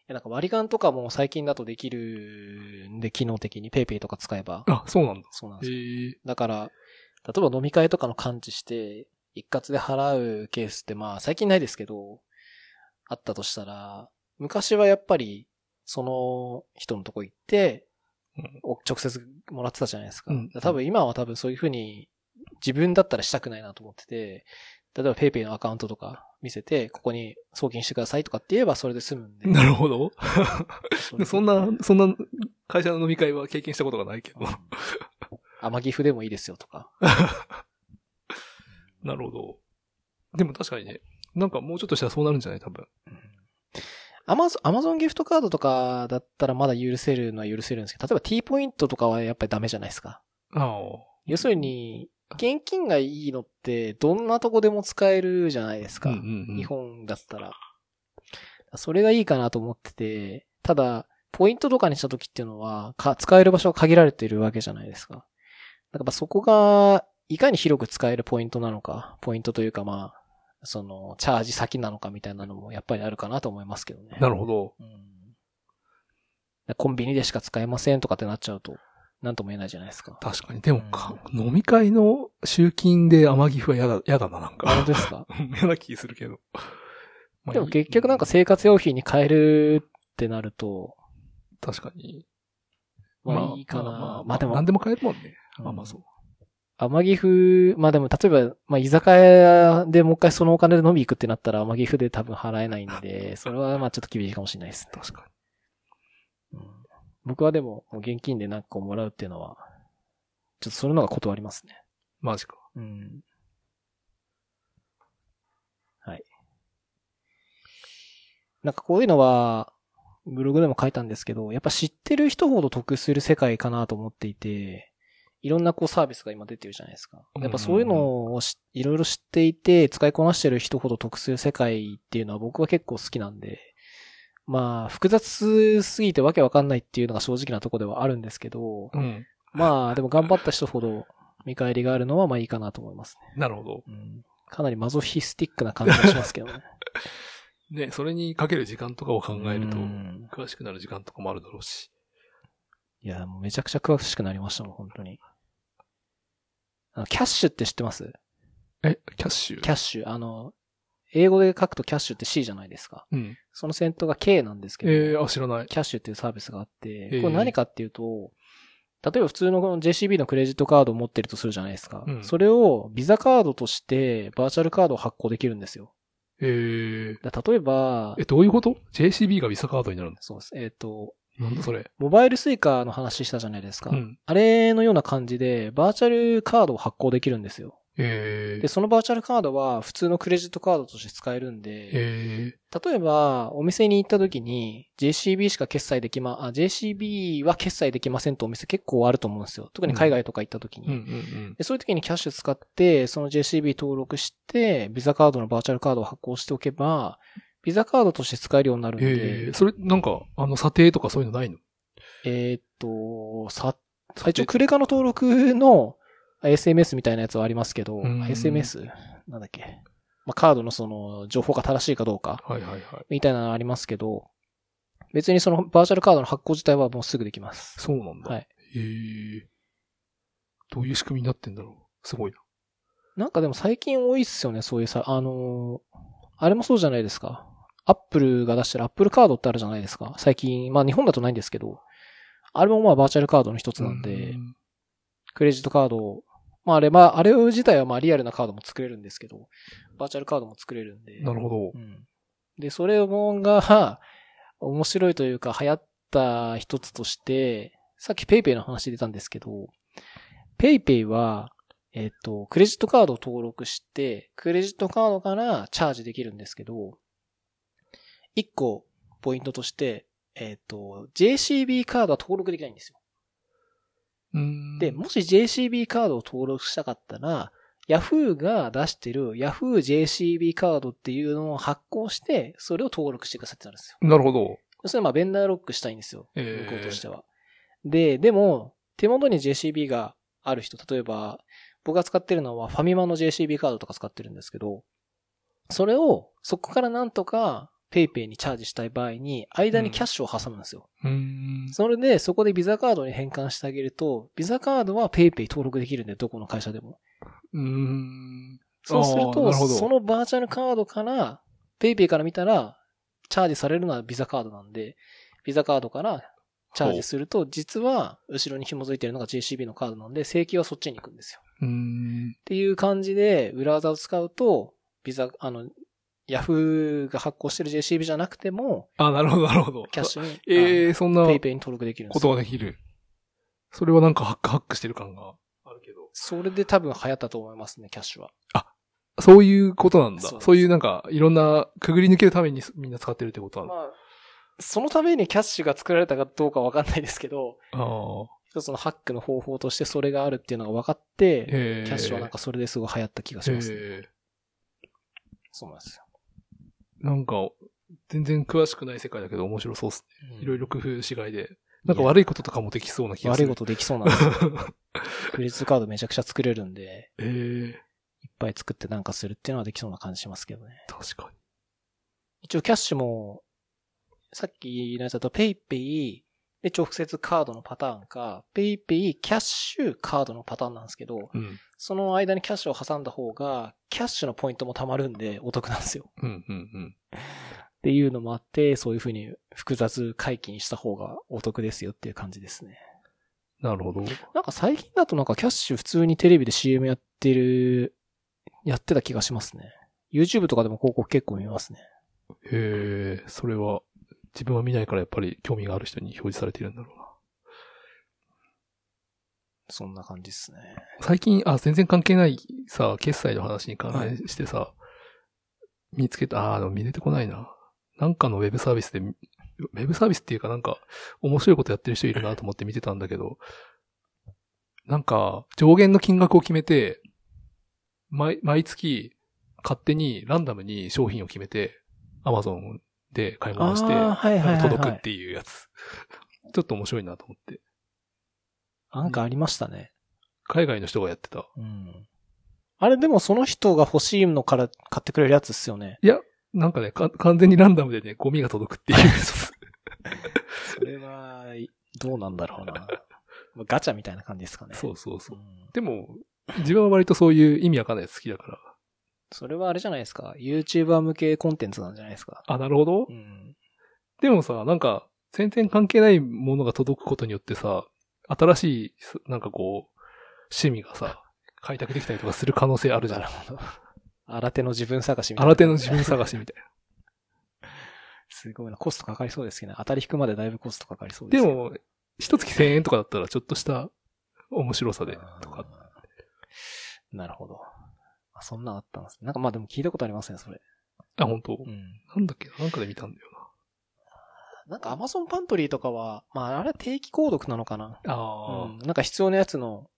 いや、なんか割り勘とかも最近だとできるんで、機能的に PayPay とか使えば。あ、そうなんだ。そうなんですよ。へえ。だから、例えば飲み会とかの感知して、一括で払うケースってまあ最近ないですけど、あったとしたら、昔はやっぱり、その人のとこ行って、うんお直接もらってたじゃないですか。うん多分今は多分そういうふうに自分だったらしたくないなと思ってて、例えば PayPay のアカウントとか見せて、ここに送金してくださいとかって言えばそれで済むんで。なるほど。そんな、そんな会社の飲み会は経験したことがないけど。天岐阜でもいいですよとか。*laughs* なるほど。でも確かにね、なんかもうちょっとしたらそうなるんじゃない？多分。アマゾン、アマゾンギフトカードとかだったらまだ許せるのは許せるんですけど、例えば T ポイントとかはやっぱりダメじゃないですか。要するに、現金がいいのってどんなとこでも使えるじゃないですか。うんうんうん日本だったら。それがいいかなと思ってて、ただ、ポイントとかにした時っていうのは、か、使える場所が限られているわけじゃないですか。だからそこが、いかに広く使えるポイントなのか、ポイントというかまあ、その、チャージ先なのかみたいなのもやっぱりあるかなと思いますけどね。なるほど。うんコンビニでしか使えませんとかってなっちゃうと、なんとも言えないじゃないですか。確かに。でもか、飲み会の集金で天岐阜は嫌だ、嫌だな、なん本か。当ですか？*laughs* 嫌な気するけど。まあでも結局なんか、生活用品に変えるってなると、確かに。まあいいかな。まあ、まあまあでも何、でも買えるもんね。うんまあまあそう。天岐阜、まあでも例えば、まあ居酒屋でもう一回そのお金で飲み行くってなったら天岐阜で多分払えないんで、それはまあちょっと厳しいかもしれないですね。確かうん僕はでも、現金でなんかをもらうっていうのは、ちょっとそれのが断りますね。に。マジか。うん。はい。なんかこういうのは、ブログでも書いたんですけど、やっぱ知ってる人ほど得する世界かなと思っていて、いろんなこうサービスが今出てるじゃないですか。やっぱそういうのをしいろいろ知っていて、使いこなしてる人ほど得する世界っていうのは僕は結構好きなんで、まあ、複雑すぎてわけわかんないっていうのが正直なところではあるんですけど、うん。まあ、でも頑張った人ほど見返りがあるのはまあいいかなと思いますね。なるほど。うんかなりマゾヒスティックな感じがしますけどね。*laughs* ね、それにかける時間とかを考えるとう、ん詳しくなる時間とかもあるだろうし。いや、もうめちゃくちゃ詳しくなりましたもん、本当に。キャッシュって知ってます？え、キャッシュ？キャッシュ。あの、英語で書くとキャッシュって C じゃないですか。うん。その先頭が K なんですけど、えー、あ、知らない。キャッシュっていうサービスがあってえ、ーこれ何かっていうと、例えば普通のこの JCB のクレジットカードを持ってるとするじゃないですか。うんそれをビザカードとしてバーチャルカードを発行できるんですよ。えー、だ例えばえ、、どういうこと ?JCB がビザカードになるんです。そうです。えっ、と、なんだそれ。モバイルスイカの話したじゃないですか。うん。あれのような感じで、バーチャルカードを発行できるんですよ。えで、そのバーチャルカードは普通のクレジットカードとして使えるんで、え例えば、お店に行った時に JCB しか決済できま、あ、JCB は決済できませんとお店結構あると思うんですよ。特に海外とか行った時に。うんうんうん。でそういう時にキャッシュ使って、その JCB 登録して、ビザカードのバーチャルカードを発行しておけば、ビザカードとして使えるようになるんで、ええそれ、なんか、あの、査定とかそういうのないの？えーっと、さ、一応クレカの登録の SMS みたいなやつはありますけど、うん SMS? なんだっけ？まあ、カードのその情報が正しいかどうか、はいはいはい。みたいなのありますけど、別にそのバーチャルカードの発行自体はもうすぐできます。そうなんだ。はい。へえどういう仕組みになってんだろう？すごいな。なんかでも最近多いっすよね、そういうさ、あのーあれもそうじゃないですか。アップルが出してるアップルカードってあるじゃないですか。最近、まあ日本だとないんですけど、あれもまあバーチャルカードの一つなんで、うんクレジットカードを、まああれ、まああれ自体はまあリアルなカードも作れるんですけど、バーチャルカードも作れるんで。なるほどう。ん。で、それもが、面白いというか流行った一つとして、さっき PayPay の話出たんですけど、PayPay は、えっ、と、クレジットカードを登録して、クレジットカードからチャージできるんですけど、一個ポイントとして、えっ、と、JCB カードは登録できないんですよ。うんで、もし JCB カードを登録したかったら、Yahoo が出してる Yahoo JCB カードっていうのを発行して、それを登録してくださってたんですよ。なるほど。それはまあベンダーロックしたいんですよ。え向こうとしては。で、でも、手元に JCB がある人、例えば、僕が使ってるのはファミマの JCB カードとか使ってるんですけど、それを、そこからなんとか PayPay にチャージしたい場合に、間にキャッシュを挟むんですよ。うーん。それで、そこでビザカードに変換してあげると、ビザカードは PayPay 登録できるんで、どこの会社でも。うーん。そうすると、そのバーチャルカードから、PayPay から見たら、チャージされるのはビザカードなんで、ビザカードからチャージすると、実は、後ろに紐づいてるのが JCB のカードなんで、請求はそっちに行くんですよ。うーん。っていう感じで、裏技を使うと、ビザ、あの、ヤフーが発行してる JCB じゃなくても、あ、なるほど、なるほど。 Kyash に、ええー、そんなペイペイに登録できるこ。とができる。それはなんかハックハックしてる感があるけど。それで多分流行ったと思いますね、 Kyash は。そういうことなんだ。そそうういうなんか、いろんな、くぐり抜けるためにみんな使ってるってことなんだ。まあ、そのためにキャッシュが作られたかどうかわかんないですけど、ああ。一つのハックの方法としてそれがあるっていうのが分かって、ええキャッシュはなんかそれですごい流行った気がします、ねえそうなんですよ。えなんか、全然詳しくない世界だけど面白そうっすね。いろいろ工夫しがいで。なんか悪いこととかもできそうな気がする。悪いことできそうなんですよ。*laughs* クレジットカードめちゃくちゃ作れるんで、ええいっぱい作ってなんかするっていうのはできそうな感じしますけどね。確かに。一応キャッシュも、さっきのやつだと PayPay で直接カードのパターンか、PayPay キャッシュカードのパターンなんですけど、うん。その間にキャッシュを挟んだ方が、キャッシュのポイントも貯まるんでお得なんですよ。うん、うん、うん。っていうのもあって、そういう風に複雑回帰にした方がお得ですよっていう感じですね。なるほど。なんか最近だとなんかキャッシュ普通にテレビで CM やってる、やってた気がしますね。YouTube とかでも広告結構見ますね。へえ、それは、自分は見ないからやっぱり興味がある人に表示されているんだろうな。そんな感じですね。最近、あ、全然関係ないさ、決済の話に関連してさ、見つけた、あー、でも見出てこないな。なんかのウェブサービスで、ウェブサービスっていうかなんか、面白いことやってる人いるなと思って見てたんだけど、なんか、上限の金額を決めて、毎、毎月、勝手にランダムに商品を決めて、アマゾンで買い物して、届くっていうやつ。*laughs* ちょっと面白いなと思って。なんかありましたね。海外の人がやってた。うん。あれでもその人が欲しいのから買ってくれるやつっすよね。いや、なんかね、か完全にランダムでね、ゴミが届くっていうやつ。それは、どうなんだろうな。*laughs* まあガチャみたいな感じですかね。そうそうそうう。んでも、自分は割とそういう意味わかんないやつ好きだから。それはあれじゃないですか。YouTuber 向けコンテンツなんじゃないですか。あ、なるほどう。ん。でもさ、なんか、全然関係ないものが届くことによってさ、新しい、なんかこう、趣味がさ、開拓できたりとかする可能性あるじゃん。新手の自分探しみたいな。新手の自分探しみたい *laughs* すごいな。コストかかりそうですけどね。当たり引くまでだいぶコストかかりそうな。でけど。ですも、一月千円とかだったらちょっとした面白さで、とか。うんなるほど。あそんなんあったんですね。なんかまあでも聞いたことありますね、それ。あ、本当、うん。なんだっけ？なんかで見たんだよなんか Amazon パントリーとかは、まああれは定期購読なのかな。な。ああ、うん。なんか必要なやつの、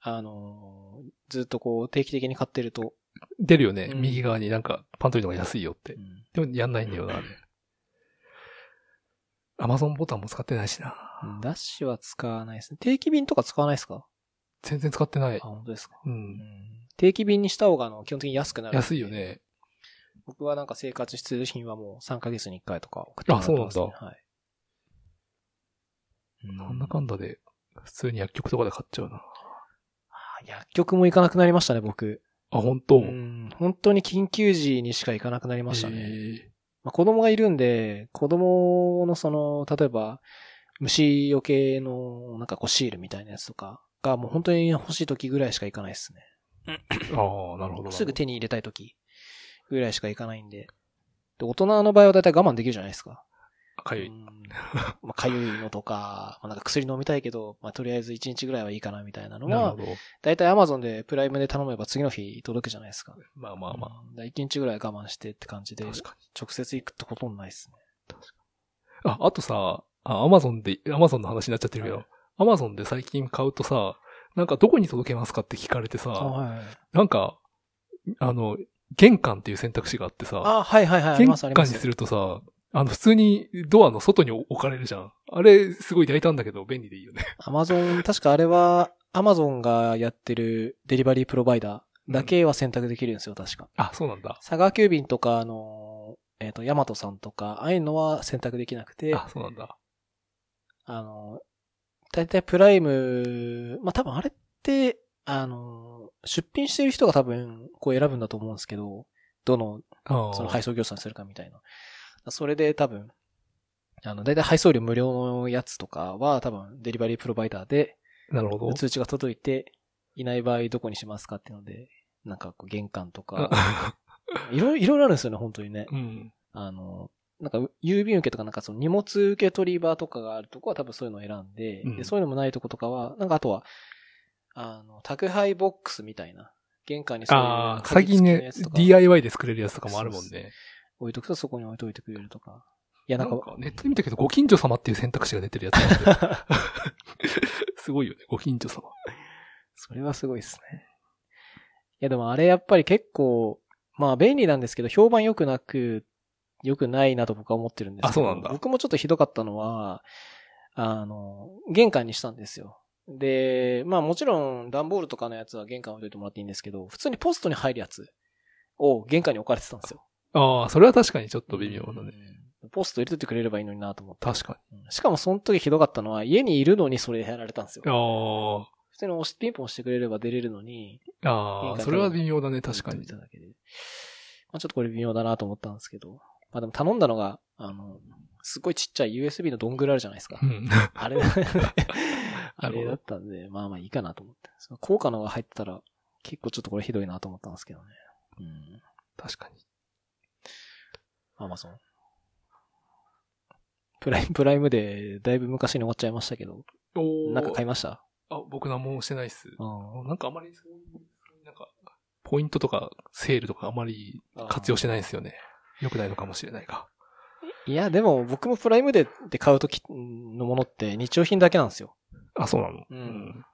あのーずっとこう定期的に買ってると。出るよね、うん右側になんかパントリーの方が安いよってう。んでもやんないんだよな、あれ。アマゾンボタンも使ってないしな。ダッシュは使わないですね。定期便とか使わないですか？全然使ってないあ、。本当ですか？う。うんん。定期便にした方があの基本的に安くなる。安いよ。ね。僕はなんか生活必需品はもう3ヶ月に1回とか送ってます、ね。あそうはい。うんなんだかんだで、普通に薬局とかで買っちゃうな。あ薬局も行かなくなりましたね、僕。あ、本当？うん。本当に緊急時にしか行かなくなりましたね。えまあ、子供がいるんで、子供のその、例えば、虫除けの、なんかこうシールみたいなやつとかが、もう本当に欲しい時ぐらいしか行かないですね。ーああ、なるほどな。すぐ手に入れたい時ぐらいしか行かないんで。で、大人の場合はだいたい我慢できるじゃないですか。かゆい。うんまあ、かゆいのとか、まあ、なんか薬飲みたいけど、まあ、とりあえず1日ぐらいはいいかなみたいなのはなるほ、ど。だいたい Amazon でプライムで頼めば次の日届くじゃないですか。まあまあまうんだから1日ぐらい我慢してって感じで、あ。確かに。直接行くってほとんどないですね。あ、あとさ、あ、アマゾンで、アマゾンの話になっちゃってるけどはい、アマゾンで最近買うとさ、なんかどこに届けますかって聞かれてさ、はいはい。なんか、あの、玄関っていう選択肢があってさ、あ、はいはいはい。玄。関にするとさ、あの、普通にドアの外に置かれるじゃん。あれ、すごい大胆だけど便利でいいよね。アマゾン、確かあれは、アマゾンがやってるデリバリープロバイダーだけは選択できるんですよ、確か。あ、そうなんだ。佐川急便とか、あの、えっ、と、ヤマトさんとか、ああいうのは選択できなくて、あ、そうなんだ。あの、大体プライム、まあ、多分あれって、あの、出品してる人が多分、こう選ぶんだと思うんですけど、どの、あその配送業者にするかみたいな。それで多分、あの、大体配送料無料のやつとかは多分、デリバリープロバイダーで、なるほど。通知が届いて、いない場合どこにしますかっていうので、なんかこう玄関とか、いろいろ、いろいろあるんですよね、本当にね。うん。あの、なんか郵便受けとかなんかその荷物受け取り場とかがあるとこは多分そういうのを選んで、うんでそういうのもないとことかは、なんかあとは、あの、宅配ボックスみたいな、玄関にそういうああ、最近ね DIY で作れるやつとかもあるもんね。置いとくとそこに置いといてくれるとか。いや、なか、なんんかネットで見たけど、ご近所様っていう選択肢が出てるやつ *laughs* すごいよね、ご近所様。それはすごいですね。いや、でもあれやっぱり結構、まあ便利なんですけど、評判良くなく、良くないなと僕は思ってるんですけど。あそうなんだ僕もちょっとひどかったのは、あの、玄関にしたんですよ。で、まあもちろん段ボールとかのやつは玄関置いといてもらっていいんですけど、普通にポストに入るやつを玄関に置かれてたんですよ。ああ、それは確かにちょっと微妙だね。うんポスト入れといてくれればいいのになと思って。確かうんしかもその時ひどかったのは、家にいるのにそれやられたんですよ。に。普通に押しピンポンしてくれれば出れるのに、ああ、それは微妙だね、確かに。まあ、ちょっとこれ微妙だなと思ったんですけど。まあでも頼んだのが、あの、すごいちっちゃい USB のドングルあるじゃないですかう。ん。あれ、*laughs* あれだったんで、まあまあいいかなと思って。その効果のが入ってたら、結構ちょっとこれひどいなと思ったんですけどね。うん。確かに。アマゾン。プライム、プライムで、だいぶ昔に終わっちゃいましたけど、おなんか買いまました？あ、僕何もしてないっす。うんなんかあまりそういう、なんか、ポイントとかセールとかあまり活用してないんですよね。良くないのかもしれないが。いや、でも僕もプライムデーで買うときのものって日用品だけなんですよ。あ、そうなの？うん。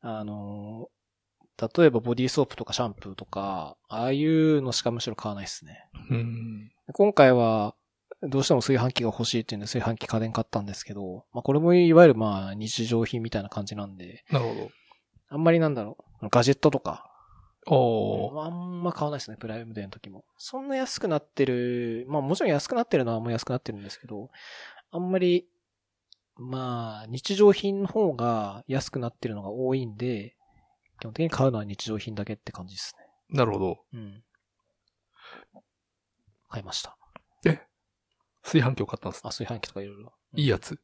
あの、例えばボディーソープとかシャンプーとか、ああいうのしかむしろ買わないですね。うん。今回は、どうしても炊飯器が欲しいっていうんで炊飯器家電買ったんですけど、まあこれもいわゆるまあ日常品みたいな感じなんで、なるほど。あんまりなんだろう、ガジェットとか、おー。あんま買わないですね、プライムデーの時も。そんな安くなってる、まあもちろん安くなってるのはもう安くなってるんですけど、あんまり、まあ日常品の方が安くなってるのが多いんで、基本的に買うのは日常品だけって感じですなるほど。ね。うん。買いました。炊飯器を買ったんです。あ、炊飯器とかいろいろ。いいやつ。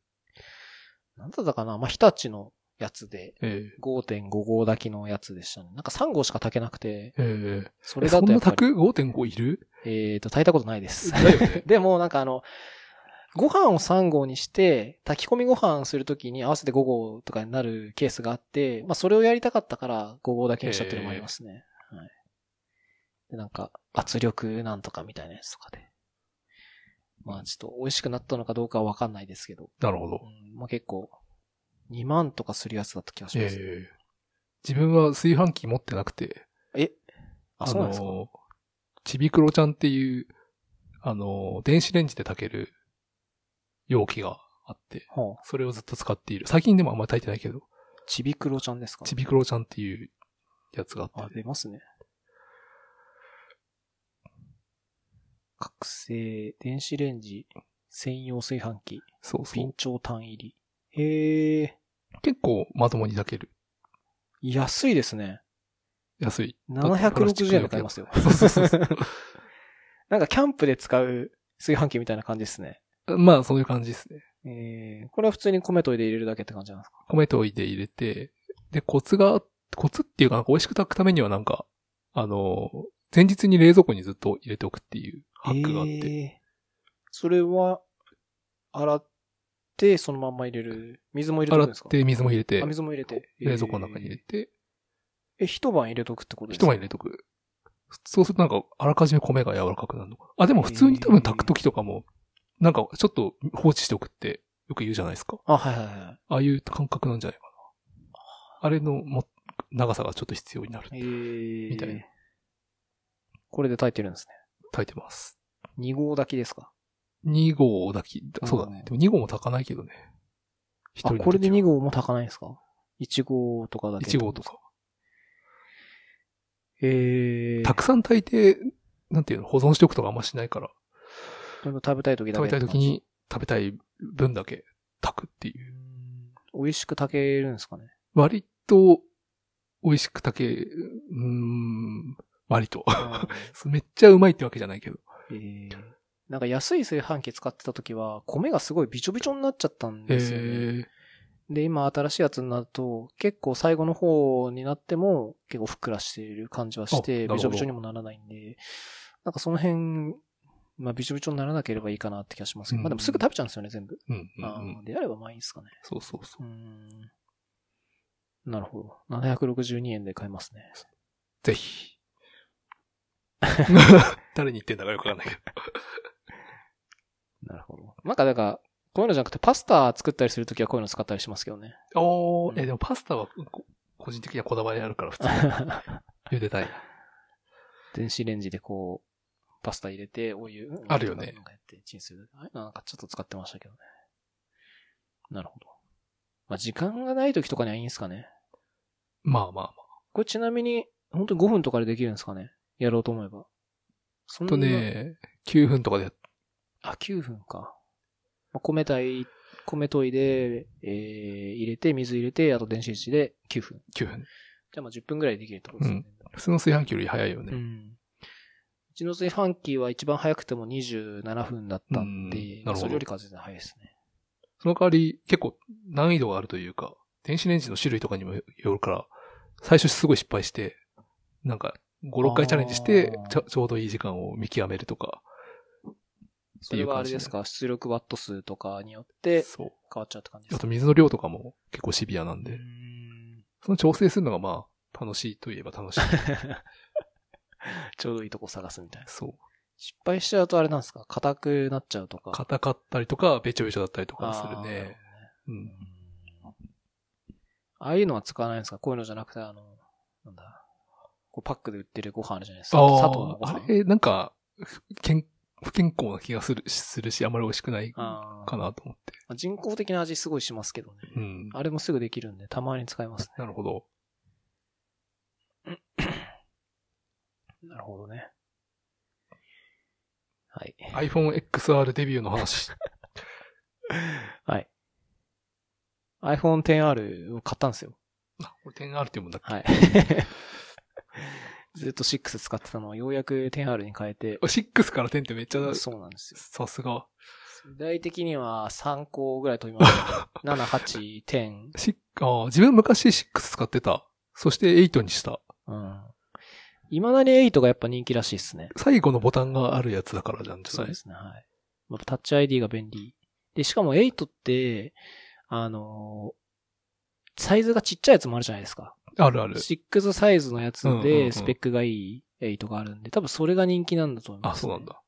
なんだったかな？まあ日立のやつで、え5.5号炊きのやつでしたね。なんか3号しか炊けなくて、ええそえそんなれだとやっぱり、炊く ?5.5 いる？えっ、と、炊いたことないです。*laughs* でも、なんかあの、ご飯を3合にして、炊き込みご飯するときに合わせて5合とかになるケースがあって、まあそれをやりたかったから5合だけにしたっていうのもありますね。はい。で、なんか、圧力なんとかみたいなやつとかで。まあちょっと美味しくなったのかどうかはわかんないですけど、なるほど。うん、まあ結構、2万とかするやつだった気がしえます。え自分は炊飯器持ってなくて、あ、そうなんですか、の、ちびくろちゃんっていう、あの、電子レンジで炊ける容器があって、はあ、それをずっと使っている。最近でもあんまり炊いてないけど、ちびくろちゃんですか？ちびくろちゃんっていうやつがああ、って、出ますね。覚醒、電子レンジ、専用炊飯器、そうそう。備長炭入り。へえ、結構まともに炊ける。安いですね。安い。760円で買いますよ。そうそうそうそう。*laughs* なんかキャンプで使う炊飯器みたいな感じですね。まあ、そういう感じですね。えー、これは普通に米といで入れるだけって感じなんですか？米といで入れて、で、コツが、コツっていうかなんか美味しく炊くためにはなんか、あの、前日に冷蔵庫にずっと入れておくっていうハックがあって、えーそれは、洗って、そのまんま入れる。水も入れとくんですって水も入れてあ、、水も入れて。冷蔵庫の中に入れて、えー。え、一晩入れとくってことですか？一晩入れとく。そうするとなんか、あらかじめ米が柔らかくなるのかな。あ、でも普通に多分炊くときとかも、なんかちょっと放置しておくってよく言うじゃないですか。あ、はいはいはい。ああいう感覚なんじゃないかな。あれのも、長さがちょっと必要になる。えー、みたいな。これで炊いてるんですね。炊いてます。2合炊きですか？2号だけ、そうだね。うんでも2号も炊かないけどね。一あ、これで2号も炊かないんですか ?1 号とかだけ。1号と。か。えー。たくさん炊いて、なんていうの、保存しておくとかあんましないから、食べたい時だけ。食べたい時。に食べたい分だけ炊くっていう。美味しく炊けるんですかね？割と美味しく炊け、うーん、割と。*laughs* めっちゃうまいってわけじゃないけど。えーなんか安い炊飯器使ってた時は、米がすごいびちょびちょになっちゃったんへですよね。えで、今新しいやつになると、結構最後の方になっても、結構ふっくらしている感じはして、びちょびちょにもならないんで、なんかその辺、まあびちょびちょにならなければいいかなって気がしますけど、うんまあでもすぐ食べちゃうんですよね、全部。うんうんあうん。ーであればまあいいですかね。そうそうそうー。ん。なるほど。762円で買えますね。ぜひ。*laughs* 誰に言ってんだかよくわかんないけど。なるほど。なんか、だから、こういうのじゃなくて、パスタ作ったりするときはこういうの使ったりしますけどね。うんおー、え、でもパスタはこ個人的にはこだわりあるから普通に *laughs* 茹でたい。電子レンジでこう、パスタ入れて、お湯、あるよねなんかやって、チンする。なんかちょっと使ってましたけどね。なるほど。まあ、時間がないときとかにはいいんですかね。まあまあまこれちなみに、本当に5分とかでできるんですかね？やろうと思えば。そあ。とね、9分とかでやっあ、9分か。まあ、米炊い、米研いで、えー、入れて、水入れて、あと電子レンジで9分。9分。じゃあまあ10分ぐらいできるってことですよね。普通の炊飯器より早いよね。うん。うちの炊飯器は一番早くても27分だったんうんで、なるほどそれよりかは全然早いですね。その代わり結構難易度があるというか、電子レンジの種類とかにもよるから、最初すごい失敗して、なんか5、6回チャレンジしてちょ、ちょうどいい時間を見極めるとか。それはあれですか？出力ワット数とかによってそう。変わっちゃうって感じですか？あと水の量とかも結構シビアなんで、んその調整するのがまあ、楽しいといえば楽しい。*laughs* ちょうどいいとこ探すみたいな。そう。失敗しちゃうとあれなんですか？硬くなっちゃうとか。硬かったりとか、べちょべちょだったりとかするね。うん。うんああいうのは使わないんですか？こういうのじゃなくて、あの、なんだ？こうパックで売ってるご飯あるじゃないですか。あ砂糖のごあ、飯。あれ、なんか、ふ健不健康な気がするするし、あまり美味しくないかなと思って。まあ人工的な味すごいしますけどね。うん。あれもすぐできるんで、たまに使いますね。なるほど。*coughs* なるほどね。はい。iPhone XR デビューの話。*laughs* はい。iPhone XR を買ったんですよ。あ、これ 10R って読むんだっけ？はい。ずっと6使ってたのをようやく 10R に変えて、6から10ってめっちゃ、そうなんですよ。さすが。世代的には3個ぐらい飛びました、ね。*laughs* 7、8、10。しあー自分昔6使ってた。そして8にした。うん。未だに8がやっぱ人気らしいですね。最後のボタンがあるやつだからじゃんじゃない？そうですね、はい。まあタッチ ID が便利。で、しかも8って、あのーサイズがちっちゃいやつもあるじゃないですか。あるある。6サイズのやつで、スペックがいい8があるんで、多分それが人気なんだと思いまあ、す、そうなん。だ。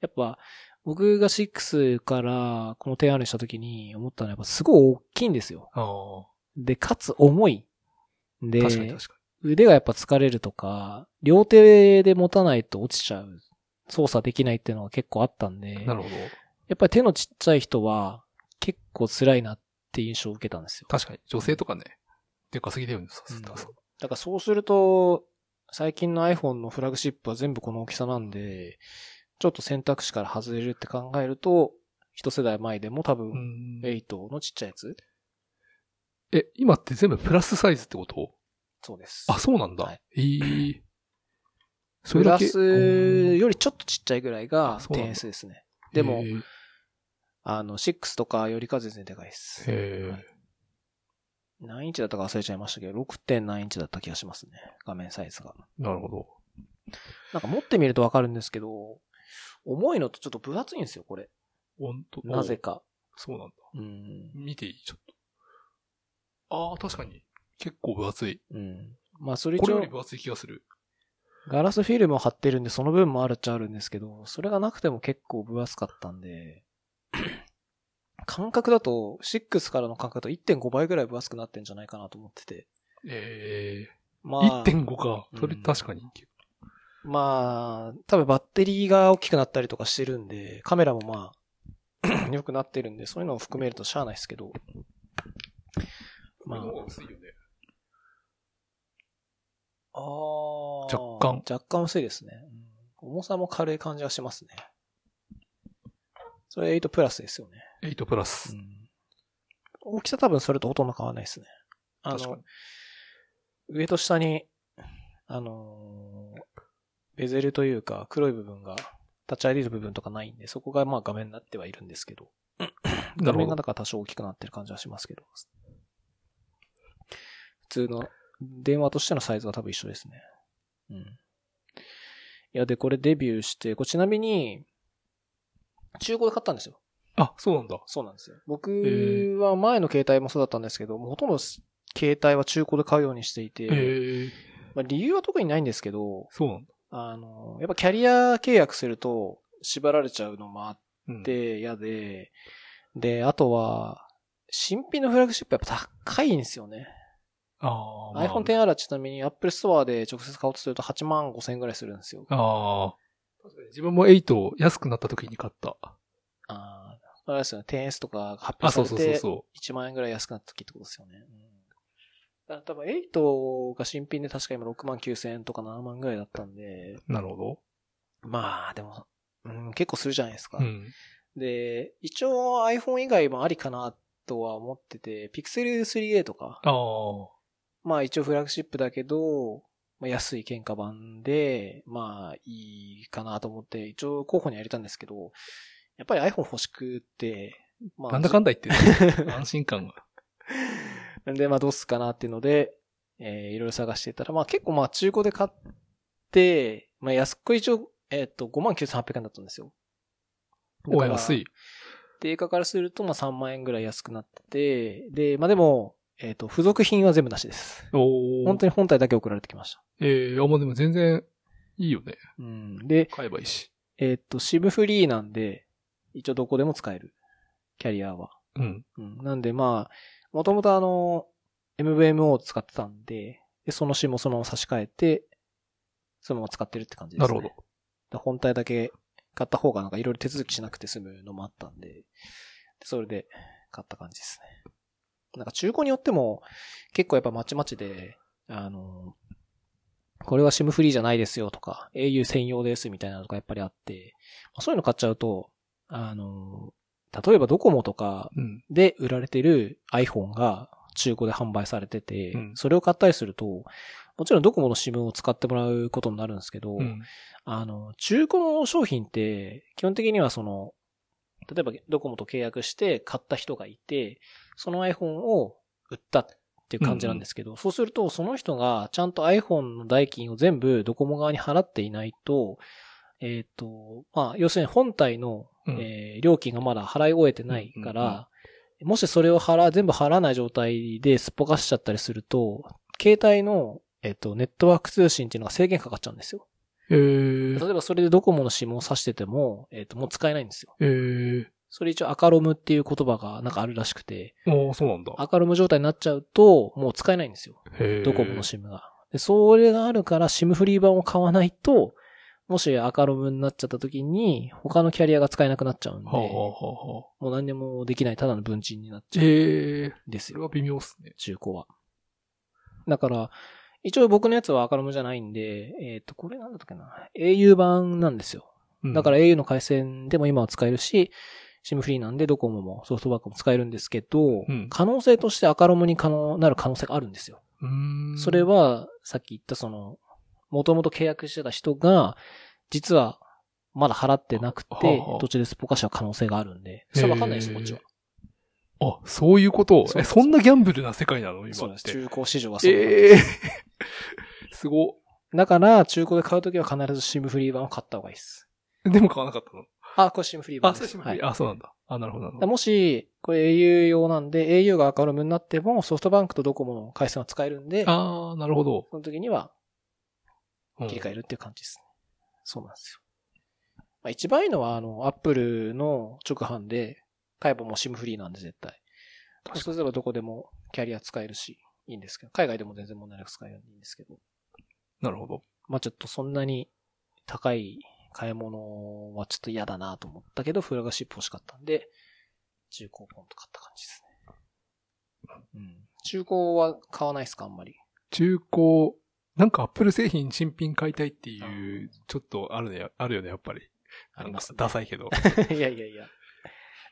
やっぱ、僕が6からこの 10R にした時に思ったのはやっぱすごい大きいんですよ。あで、かつ重い。あ。で、確かに確か腕がやっぱ疲れるとか、両手で持たないと落ちちゃう。操作できないっていうのが結構あったんで、に。なるほど。やっぱり手のちっちゃい人は結構辛いなって印象を受けたんですよ。確かに。女性とかね。でかすぎだよね。さすだからそうすると、最近の iPhone のフラグシップは全部この大きさなんで、ちょっと選択肢から外れるって考えると、一世代前でも多う分、ん。8のちっちゃいやつえ、今って全部プラスサイズってこと？そうです。あ、そうなんだ。はいええそプラれだけ？スよりちょっとちっちゃいぐらいがあそうなんだ 10S ですね。でもあの、6とかよりかは全然でかいです。へえはい何インチだったか忘れちゃいましたけど、6. 何インチだった気がしますね。画面サイズが。なるほど。なんか持ってみるとわかるんですけど、重いのとちょっと分厚いんですよ、これ。本当なぜ。か。そうなんだ。うん。見ていいちょっと。ああ、確かに。結構分厚い。うん。まあ、それ一応これより、分厚い気がする。ガラスフィルムを貼ってるんで、その分もあるっちゃあるんですけど、それがなくても結構分厚かったんで、感覚だと、6からの感覚だと1.5倍ぐらい分厚くなってんじゃないかなと思ってて。ええまあ、1.5か。それうん確かに。まあ、多分バッテリーが大きくなったりとかしてるんで、カメラもまあ、*clears throat* 良くなってるんで、そういうのを含めるとしゃあないですけど。まあ薄いよね。ああ。若干。若干薄いですね。うん重さも軽い感じがしますね。それ8プラスですよね。8プラス。大きさ多分それとほとんど変わらないですね。あの確かに、上と下に、あのーベゼルというか黒い部分が立ち上げる部分とかないんで、そこがまあ画面になってはいるんですけど、画面がだから多少大きくなってる感じはしますけど、普通の電話としてのサイズは多分一緒ですね。うん。いや、で、これデビューして、これちなみに、中古で買ったんですよ。あ、そうなんだ。そうなんですよ。へ僕は前の携帯もそうだったんですけど、もうほとんど携帯は中古で買うようにしていて、ええまあ、理由は特にないんですけど、そうなんだ。あの、やっぱキャリア契約すると縛られちゃうのもあっうん、て嫌で、で、あとは、新品のフラッグシップやっぱ高いんですよね。ああ、まあ iPhone XR はちなみに Apple Store で直接買おうとすると8万5千円ぐらいするんですよ。ああ。自分も8安くなった時に買った。ああ、あれですよね。10S とかが発あ、表されて、そうそうそうそ1万円ぐらい安くなった時ってことですよね。多分8が新品で確か今6万9千円とか7万ぐらいだったんで、う。なるほど。まあでも、うん、結構するじゃないですか。うん。で、一応 iPhone 以外もありかなとは思ってて、Pixel 3a とか。まあ一応フラッグシップだけど、まあ、安い喧嘩版で、まあいいかなと思って、一応候補には入れたんですけど、やっぱり iPhone 欲しくって、まあ、なんだかんだ言ってね、*laughs* 安心感が。なんで、まあどうすっかなっていうので、えーいろいろ探していたら、まあ結構まあ中古で買って、まあ安く一応、えっ、と、59,800円だったんですよ。だお、安い。定価からすると、まあ3万円ぐらい安くなってて、で、まあでも、えっ、と、付属品は全部なしです。お本当に本体だけ送られてきました。ええあ、もうでも全然いいよね。うん。で、買えばいいし。えっ、と、シムフリーなんで、一応どこでも使える。キャリアは。うん。うん。なんでまあ、もともとあの、MVMO を使ってたんで、で、その SIM をそのまま差し替えて、そのまま使ってるって感じですね。なるほど。で本体だけ買った方がなんかいろいろ手続きしなくて済むのもあったんで、でそれで買った感じですね。なんか中古によっても結構やっぱまちまちで、あの、これは SIM フリーじゃないですよとか、au 専用ですみたいなのがやっぱりあって、そういうの買っちゃうと、あの、例えばドコモとかうん。で売られてる iPhone が中古で販売されてて、うんそれを買ったりすると、もちろんドコモの SIM を使ってもらうことになるんですけど、うん。あの、中古の商品って、基本的にはその、例えばドコモと契約して買った人がいて、その iPhone を売ったっていう感じなんですけど、そうするとその人がちゃんと iPhone の代金を全部ドコモ側に払っていないと、えっ、と、まあ、要するに本体の、うんえー料金がまだ払い終えてないから、もしそれを払、全部払わない状態ですっぽかしちゃったりすると、携帯の、えっ、と、ネットワーク通信っていうのが制限かかっちゃうんですよ。ええ例えばそれでドコモの SIM を挿してても、えっ、と、もう使えないんですよ。ええそれ一応アカロムっていう言葉がなんかあるらしくて、おそうなんだ。アカロム状態になっちゃうと、もう使えないんですよ。ドコモの SIM が。で、それがあるから SIM フリー版を買わないと、もしアカロムになっちゃった時に、他のキャリアが使えなくなっちゃうんで、はあ、はあはあはあ、もう何にもできないただの分賃になっちゃうええんですよ。それは微妙っすね。中古は。だから、一応僕のやつはアカロムじゃないんで、えっ、と、これなんだったっけな。au 版なんですよ。うんだから au の回線でも今は使えるし、SIM フリーなんでドコモもソフトバンクも使えるんですけど、うん可能性としてアカロムに可能なる可能性があるんですよ。それは、さっき言ったその、もともと契約してた人が、実はまだ払ってなくて途中でスポカシは可能性があるんで、それわかんないですよ、こっちは。あ、そういうこと？え、そんなギャンブルな世界なの？今そうです。って。中古市場はそう。え *laughs* えすご。だから、中古で買うときは必ず SIM フリー版を買った方がいいです。でも買わなかったの？あ、これ SIM フリー版あ、です。そうしはいあ、そうなんだ。あ、なるほど、なるほど。もし、これ au 用なんで、au がアカロムになっても、ソフトバンクとドコモの回線は使えるんで、ああ、なるほど。その時にはうん切り替えるっていう感じですね。そうなんですよ。まあ、一番いいのは、あの、アップルの直販で、買えばもう SIM フリーなんで絶対。そうすればどこでもキャリア使えるし、いいんですけど、海外でも全然問題なく使えるんですけど。なるほど。まあちょっとそんなに高い買い物はちょっと嫌だなと思ったけど、フラガシップ欲しかったんで、中古ポンと買った感じですね。うん。中古は買わないですか、あんまり？中古、なんかアップル製品新品買いたいっていう、ちょっとあるね、あるよね、やっぱり。ありますねなんかダサいけど。*laughs* いやいやいや。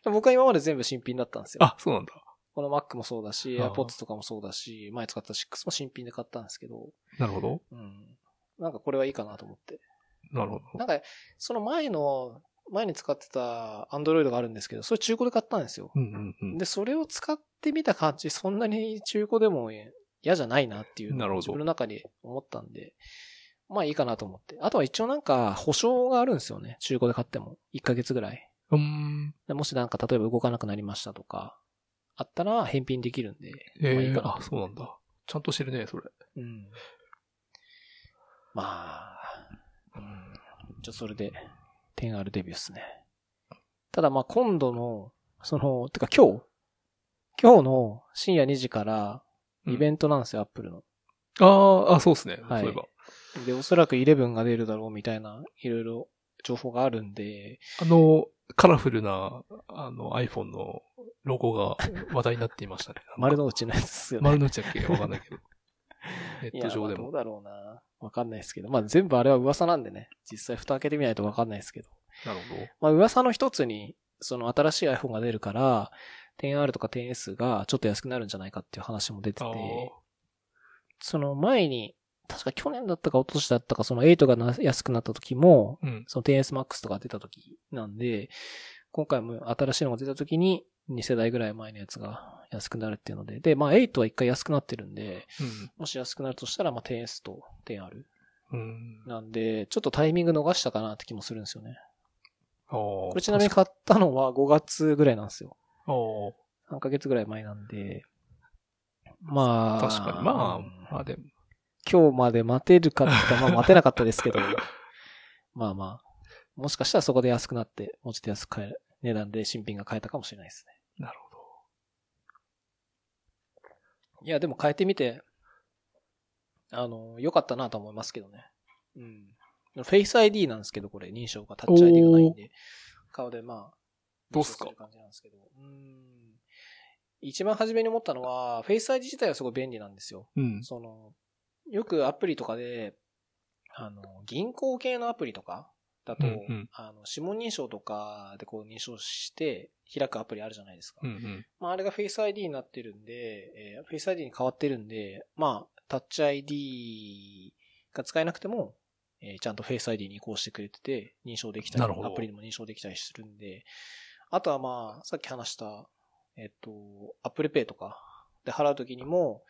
僕は今まで全部新品だったんですよ。あ、そうなんだ。この Mac もそうだし、AirPods とかもそうだし、前使った6も新品で買ったんですけど、なるほど。うん。なんかこれはいいかなと思って。なるほど。なんか、その前の、前に使ってた Android があるんですけど、それ中古で買ったんですよ。うんうんうん。で、それを使ってみた感じ、そんなに中古でも嫌じゃないなっていうのを自分の中で思ったんで、まあいいかなと思って。あとは一応なんか保証があるんですよね。中古で買っても。1ヶ月ぐらい。うーん。でもしなんか例えば動かなくなりましたとか、あったら返品できるんで、えまあいいかなえあ、そうなんだ。ちゃんとしてるね、それ。うん。まあ、うん。じゃあそれで、10R デビューっすね。ただまあ今度の、その、てか今日？今日の深夜2時から、イベンントなんですよ、アップルの。ト。ああ、あ、そうですね。はいそういえば。で、おそらく11が出るだろうみたいな、いろいろ情報があるんで、あの、カラフルな、あの、iPhone のロゴが話題になっていましたね。*laughs* 丸の内のやつですよね。丸の内だっけわかんないけど。*laughs* ネいやット上でも。まあどうだろうな。わかんないですけど。まあ全部あれは噂なんでね。実際蓋開けてみないとわかんないですけど。なるほど。まあ噂の一つに、その新しい iPhone が出るから、10R とか 10S がちょっと安くなるんじゃないかっていう話も出てあてあ、その前に、確か去年だったか一昨年だったか、その8がな安くなった時も、うん。その 10S Max とか出た時なんで、今回も新しいのが出た時に、2世代ぐらい前のやつが安くなるっていうので、で、まあ8は一回安くなってるんで、もし安くなるとしたら、まあ 10S と 10R うん。うん。なんで、ちょっとタイミング逃したかなって気もするんですよね。これちなみに買ったのは5月ぐらいなんですよ。ああ。3ヶ月ぐらい前なんで、まあ、確かに。まうんあ、まあでも。今日まで待てるかって言ったら、まあ待てなかったですけど、*laughs* まあまあ、もしかしたらそこで安くなって、もうちょっと安く買える値段で新品が買えたかもしれないですね。なるほど。いや、でも変えてみて、あの、良かったなと思いますけどね。うん。フェイス ID なんですけど、これ、認証がタッチ ID がないんで、顔でまあ、どうすか？認証る感じなんですけど。うん。一番初めに思ったのは、フェイス ID 自体はすごい便利なんですよ。うん。その、よくアプリとか？で、あの、銀行系のアプリとか？だと、うんうんあの、指紋認証とか？でこう認証して開くアプリあるじゃないですか？うんうん。まあ、あれが Face ID になってるんで、えー、Face ID に変わってるんで、まあ、タッチ ID が使えなくても、えーちゃんと Face ID に移行してくれてて、認証できたり、アプリでも認証できたりするんで、あとはまあ、さっき話した、えっ、と、Apple Pay とかで払うときにも、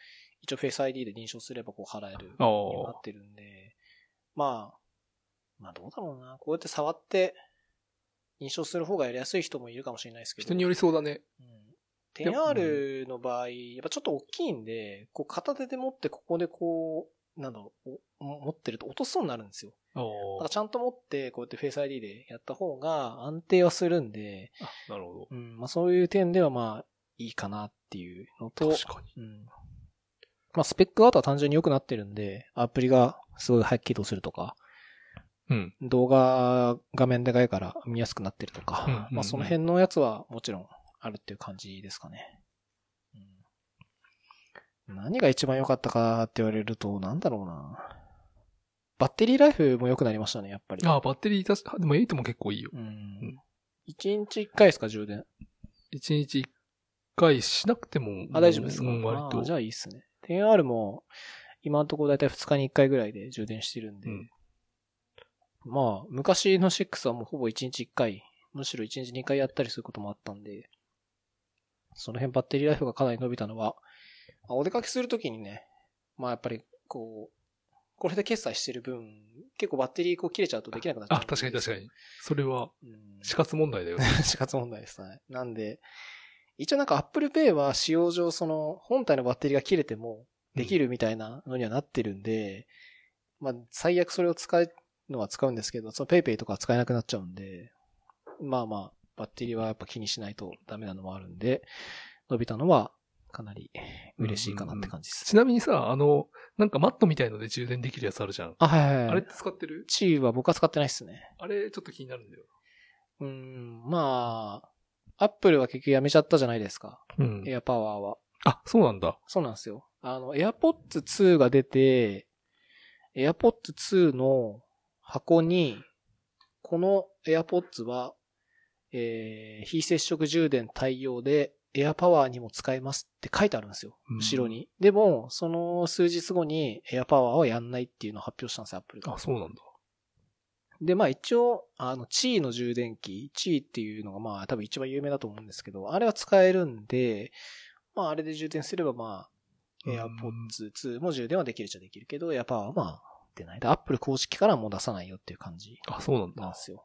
一応 Face ID で認証すればこう払えるあようになあっ。てるんで、まあ、まあどうだろうな。こうやって触って認証する方がやりやすい人もいるかもしれないですけど。人によりそうだね。うん 10R の場合、やっぱちょっと大きいんで、こう片手で持ってここでこう、なんだろう、お持ってると落としそうになるんですよ。あだからちゃんと持って、こうやって Face ID でやった方が安定はするんで、あ。なるほど。うん、まあそういう点ではまあいいかなっていうのと、確かに。うん。まあスペックはあとは単純に良くなってるんで、アプリがすごい早く起動するとか、うん。動画画面でかいから見やすくなってるとか、うんうんうんまあその辺のやつはもちろんあるっていう感じですかね。うん、何が一番良かったかって言われると、なんだろうな。バッテリーライフも良くなりましたね、やっぱり。ああ、バッテリー確か、でも8も結構いいよ。うん。一日一回ですか、充電？1日1回しなくても。あ、大丈夫ですか、うん、割と。あじゃあいいっすね。10R も、今のところだいたい2日に1回ぐらいで充電してるんで。うんまあ、昔の6はもうほぼ1日1回、むしろ1日2回やったりすることもあったんで、その辺バッテリーライフがかなり伸びたのは、まあお出かけするときにね、まあやっぱりこう、これで決済してる分、結構バッテリーこう切れちゃうとできなくなっちゃうあ、確かに確かに。それはに。死活問題だよね。*laughs* 死活問題ですね。なんで、一応なんか Apple Pay は使用上その本体のバッテリーが切れてもできるみたいなのにはなってるんで、まあ最悪それを使うのは使うんですけど、その PayPay とかは使えなくなっちゃうんで、まあまあ、バッテリーはやっぱ気にしないとダメなのもあるんで、伸びたのはかなり嬉しいかなって感じです。ちなみにさ、あの、なんかマットみたいので充電できるやつあるじゃん。あ、はいはいはい。あれって使ってる？チーは僕は使ってないっすね。あれちょっと気になるんだよ。うーん、まあ、アップルは結局やめちゃったじゃないですか。うん。エアパワーは。あ、そうなんだ。そうなんですよ。あの、AirPods 2が出て、AirPods 2の箱に、この AirPods は、えー、非接触充電対応で AirPower にも使えますって書いてあるんですよ。うん後ろに。でも、その数日後に AirPower はやんないっていうのを発表したんですよ、Apple があ、。そうなんだ。で、まあ一応、あの、チーの充電器、チーっていうのがまあ多分一番有名だと思うんですけど、あれは使えるんで、まああれで充電すればまあ、うん AirPods 2も充電はできるっちゃできるけど、AirPower はまあ出ない。で、Apple 公式からはもう出さないよっていう感じあ、そうなんだなんで。すよ。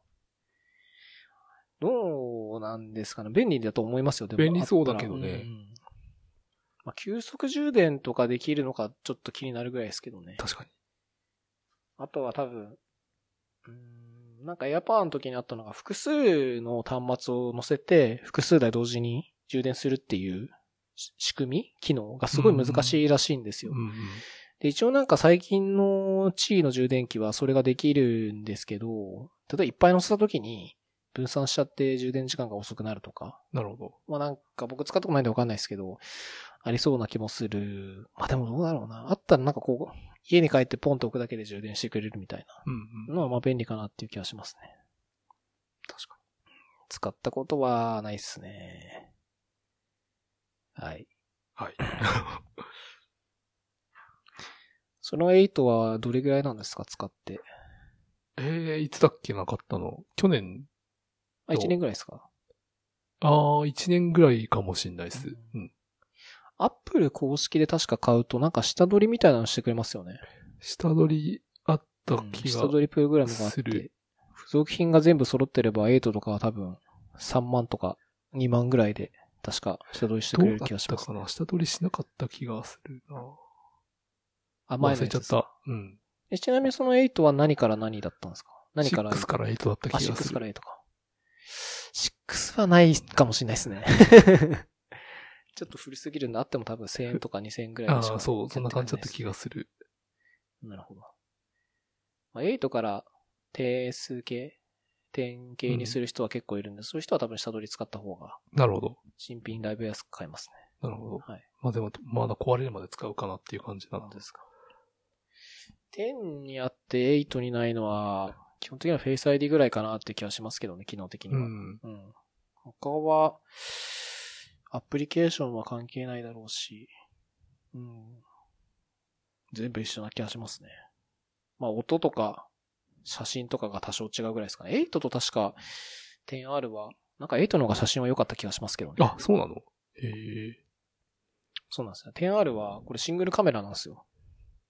どうなんですかね便利だと思いますよ、でも便利そうだけどねうんまあ、急速充電とかできるのかちょっと気になるぐらいですけどね。確かに。あとは多分、うーんなんかエアパワーの時にあったのが複数の端末を載せて複数台同時に充電するっていうし仕組み機能がすごい難しいらしいんですよ。うんうん。で、一応なんか最近の地位の充電器はそれができるんですけど、例えばいっぱい載せた時に分散しちゃって充電時間が遅くなるとか、なるほど。まあなんか僕使ったことないんでわかんないですけど、ありそうな気もする。まあでもどうだろうな。あったらなんかこう、家に帰ってポンと置くだけで充電してくれるみたいうんうん。なのはまあ便利かなっていう気がしますね。確か使ったことはないっすね。はい。に。はい。*laughs* その8はどれぐらいなんですか？使って。えー、いつだっけなかったの？去年、あ、1年ぐらいですか？あー、1年ぐらいかもしんないです。ううん。アップル公式で確か買うとなんか下取りみたいなのしてくれますよね。下取りあったうん気が。下取りプログラムがあっするて、付属品が全部揃ってれば8とかは多分3万とか2万ぐらいで確か下取りしてくれるどうだっ気がしたます、かな下取りしなかった気がするなあ、前の忘れちゃった。うん。えちなみにその8は何から何だったんですか？何から6から8だったあ、気がす6からる。8か。6はないかもしれないですね。*laughs* ちょっと古すぎるんであっても多分1000円とか2000円ぐらいあでしかあ、そう、そんな感じだった気ががする。なるほど。まあ、8から定数形、点形にする人は結構いるんで、そういう人は多分下取り使った方がなるほど。新品だいぶ安く買えますなるほどね。。はい。まあでも、まだ壊れるまで使うかなっていう感じなん。ですか。10にあって8にないのは、基本的には Face ID ぐらいかなって気はしますけどね、機能的には。うん。うん。他は、アプリケーションは関係ないだろうし、うん。全部一緒な気がしますね。まあ、音とか、写真とかが多少違うぐらいですかね。8と確か、10R は、なんか8の方が写真は良かった気がしますけどね。あ、そうなの？へえ。そうなんですよ。10R は、これシングルカメラなんですよ。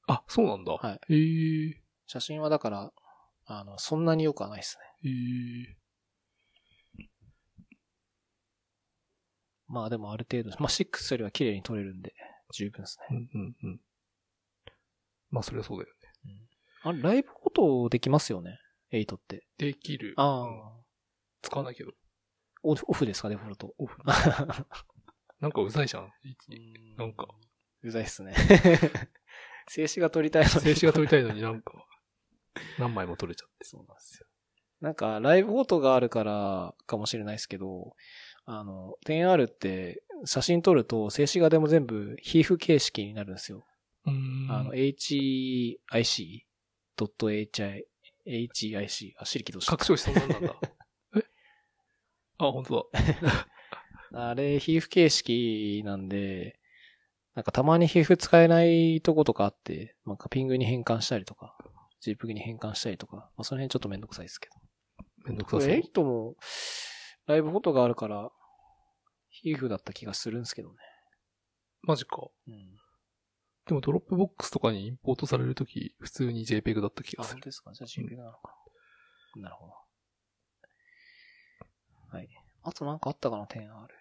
あ、そうなんだ。はい。へえ。写真はだから、あの、そんなに良くはないですね。へえ。まあでもある程度、まあ6よりは綺麗に撮れるんで、十分ですね。うんうんうん。まあ、それはそうだよね。あれ、ライブフォトできますよね？8って。できる。ああ、うん使わないけど。オフオフですか、デフォルト。オフ。なんかうざいじゃん？なんか。うざいっすね。*laughs* 静止が撮りたいのに静止が撮りたいのになんか、*laughs* 何枚も撮れちゃって。そうなんですよ。なんか、ライブフォトがあるからかもしれないですけど、あの、10R って写真撮ると静止画でも全部皮膚形式になるんですよ。うーん。あの、HIC.hi、HIC、あ、シリキどうした拡張子そんなんなんだ。*laughs* え？あ、本当だ。*laughs* あれ、皮膚形式なんで、なんかたまに皮膚使えないとことかあって、なんかピングに変換したりとか、JPG に変換したりとか、まあその辺ちょっとめんどくさいですけど。めんどくさそう。8も、ライブフォトがあるから、 HEIF だった気がするんですけどね。マジか。うん。でもドロップボックスとかにインポートされるとき、普通に JPEG だった気あ、がする。本当ですか？じゃあ JPG なのかな。なるほど。はい。あとなんかあったかな、点ある。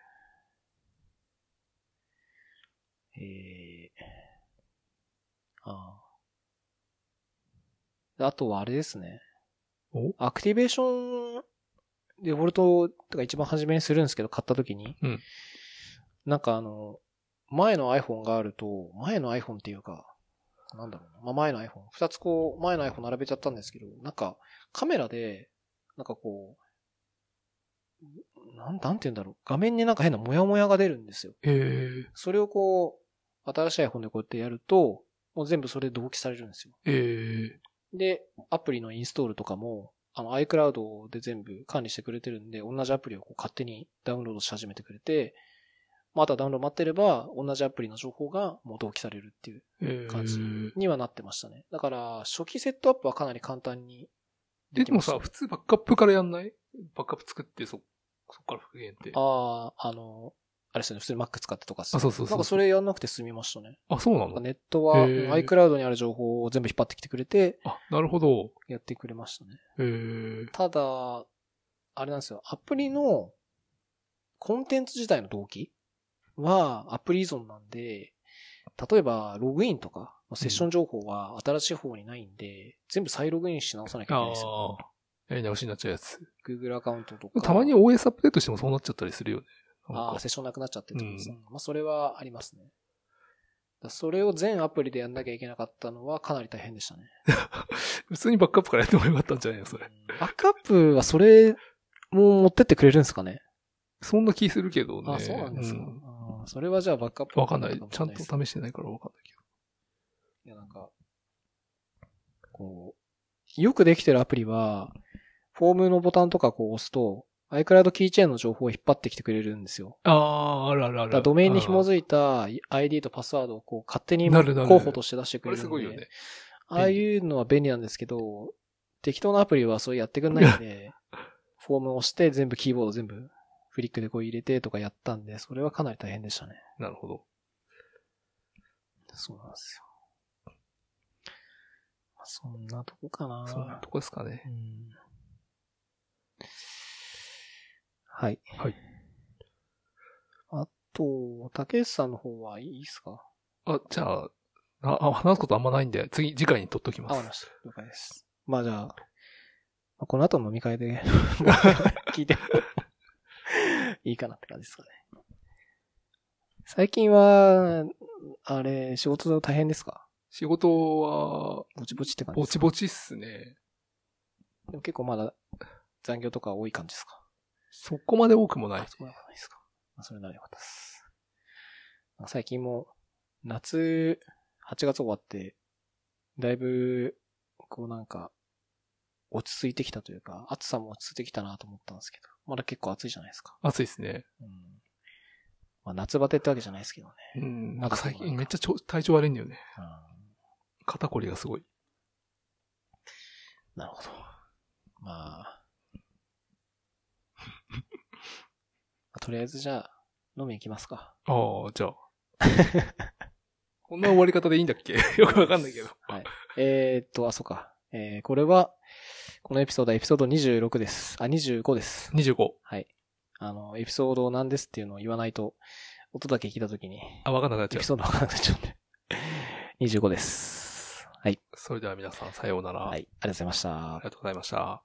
えー。ああ。あとはあれですね。お？アクティベーション、デフォルトとか一番初めにするんですけど、買った時に。うんなんかあの、前の iPhone があると、前の iPhone っていうか、なんだろうな。まあ、前の iPhone。二つこう、前の iPhone 並べちゃったんですけど、なんか、カメラで、なんかこう、なん、なんて言うんだろう。画面になんか変なモヤモヤが出るんですよ。ええそれをこう、新しい iPhone でこうやってやると、もう全部それで同期されるんですよ。ええで、アプリのインストールとかも、あの iCloud で全部管理してくれてるんで、同じアプリをこう勝手にダウンロードし始めてくれて、まあ、あとはダウンロード待ってれば、同じアプリの情報がもう同期されるっていうええ感じにはなってましたね。だから、初期セットアップはかなり簡単にえ、でもできましたさ、普通バックアップからやんない？バックアップ作って、そ、そっから復元って。あ、ああ、あの、あれですよね、普通に Mac 使ってとかっすよあそうそうそうなんかそれやんなくて済みましたね。そうなの？ネットは、iCloud にある情報を全部引っ張ってきてくれて、あ、なるほど。やってくれましたね。ええただ、あれなんですよ、アプリのコンテンツ自体の動機はアプリ依存なんで、例えばログインとか、セッション情報は新しい方にないんで、全部再ログインし直さなきゃいけないんですよ。ああ。やり直しになっちゃうやつ。Google アカウントとか。たまに OS アップデートしてもそうなっちゃったりするよね。ああ、セッションなくなっちゃってってことです、うんまあ、それはありますね。だそれを全アプリでやんなきゃいけなかったのはかなり大変でしたね。*laughs* 普通にバックアップからやってもよかったんじゃないのそれ。バックアップはそれも持ってってくれるんですかね？そんな気するけどね。あ、そうなんですか。うんそれはじゃあバックアップわかんない。もちゃんと試してないからわかんないけいや、なんか、こう、よくできてるアプリは、フォームのボタンとかこう押すと、iCloud キーチェーンの情報を引っ張ってきてくれるんですよ。ど。ああ、あるあるある。だからドメインに紐いづいた ID とパスワードをこう勝手になるなる候補として出してくこれるんで。れすごいよね。ああいうのは便利なんですけど、適当なアプリはそうやってくんないんで、*laughs* フォームを押して全部キーボード全部フリックでこう入れてとかやったんで、それはかなり大変でしたね。なるほど。そうなんですよ。まあ、そんなとこかな。そんなとこですかねう。んはい。はい。あと、竹内さんの方はいいですか？あ、じゃあ、あ、あ話すことあんまないんで、次、次回に取っときあ、ます。わかりました。了解です。まあじゃあ、まあこの後の飲み会で *laughs* 聞いてもいいかなって感じですかね。最近は、あれ、仕事大変ですか？仕事は、ぼちぼちって感じぼちぼちっすね。でも結構まだ残業とか多い感じですか？そこまで多くもないあ。そうでもないですか。まあそれならよかったです。最近も、夏、8月終わって、だいぶ、こうなんか、落ち着いてきたというか、暑さも落ち着いてきたなと思ったんですけど、まだ結構暑いじゃないですか。暑いですね。うん。まあ夏バテってわけじゃないですけどね。うん。なんか最近めっちゃちょ体調悪いんだよね。うん。肩こりがすごい。なるほど。まあ。とりあえずじゃあ、飲み行きますか。ああ、じゃあ。こんな終わり方でいいんだっけ？*laughs* よくわかんないけど。はい。えー、っと、あ、そうか。えー、これは、このエピソードはエピソード26です。あ、25です。25。はい。あの、エピソードなんですっていうのを言わないと、音だけ聞いたときに、あ、わかんなくなっちゃうエピ。ソードわかんなくなっちゃうんで。25です。はい。それでは皆さん、さようなら。はい。ありがとうございましたあり。がとうございました。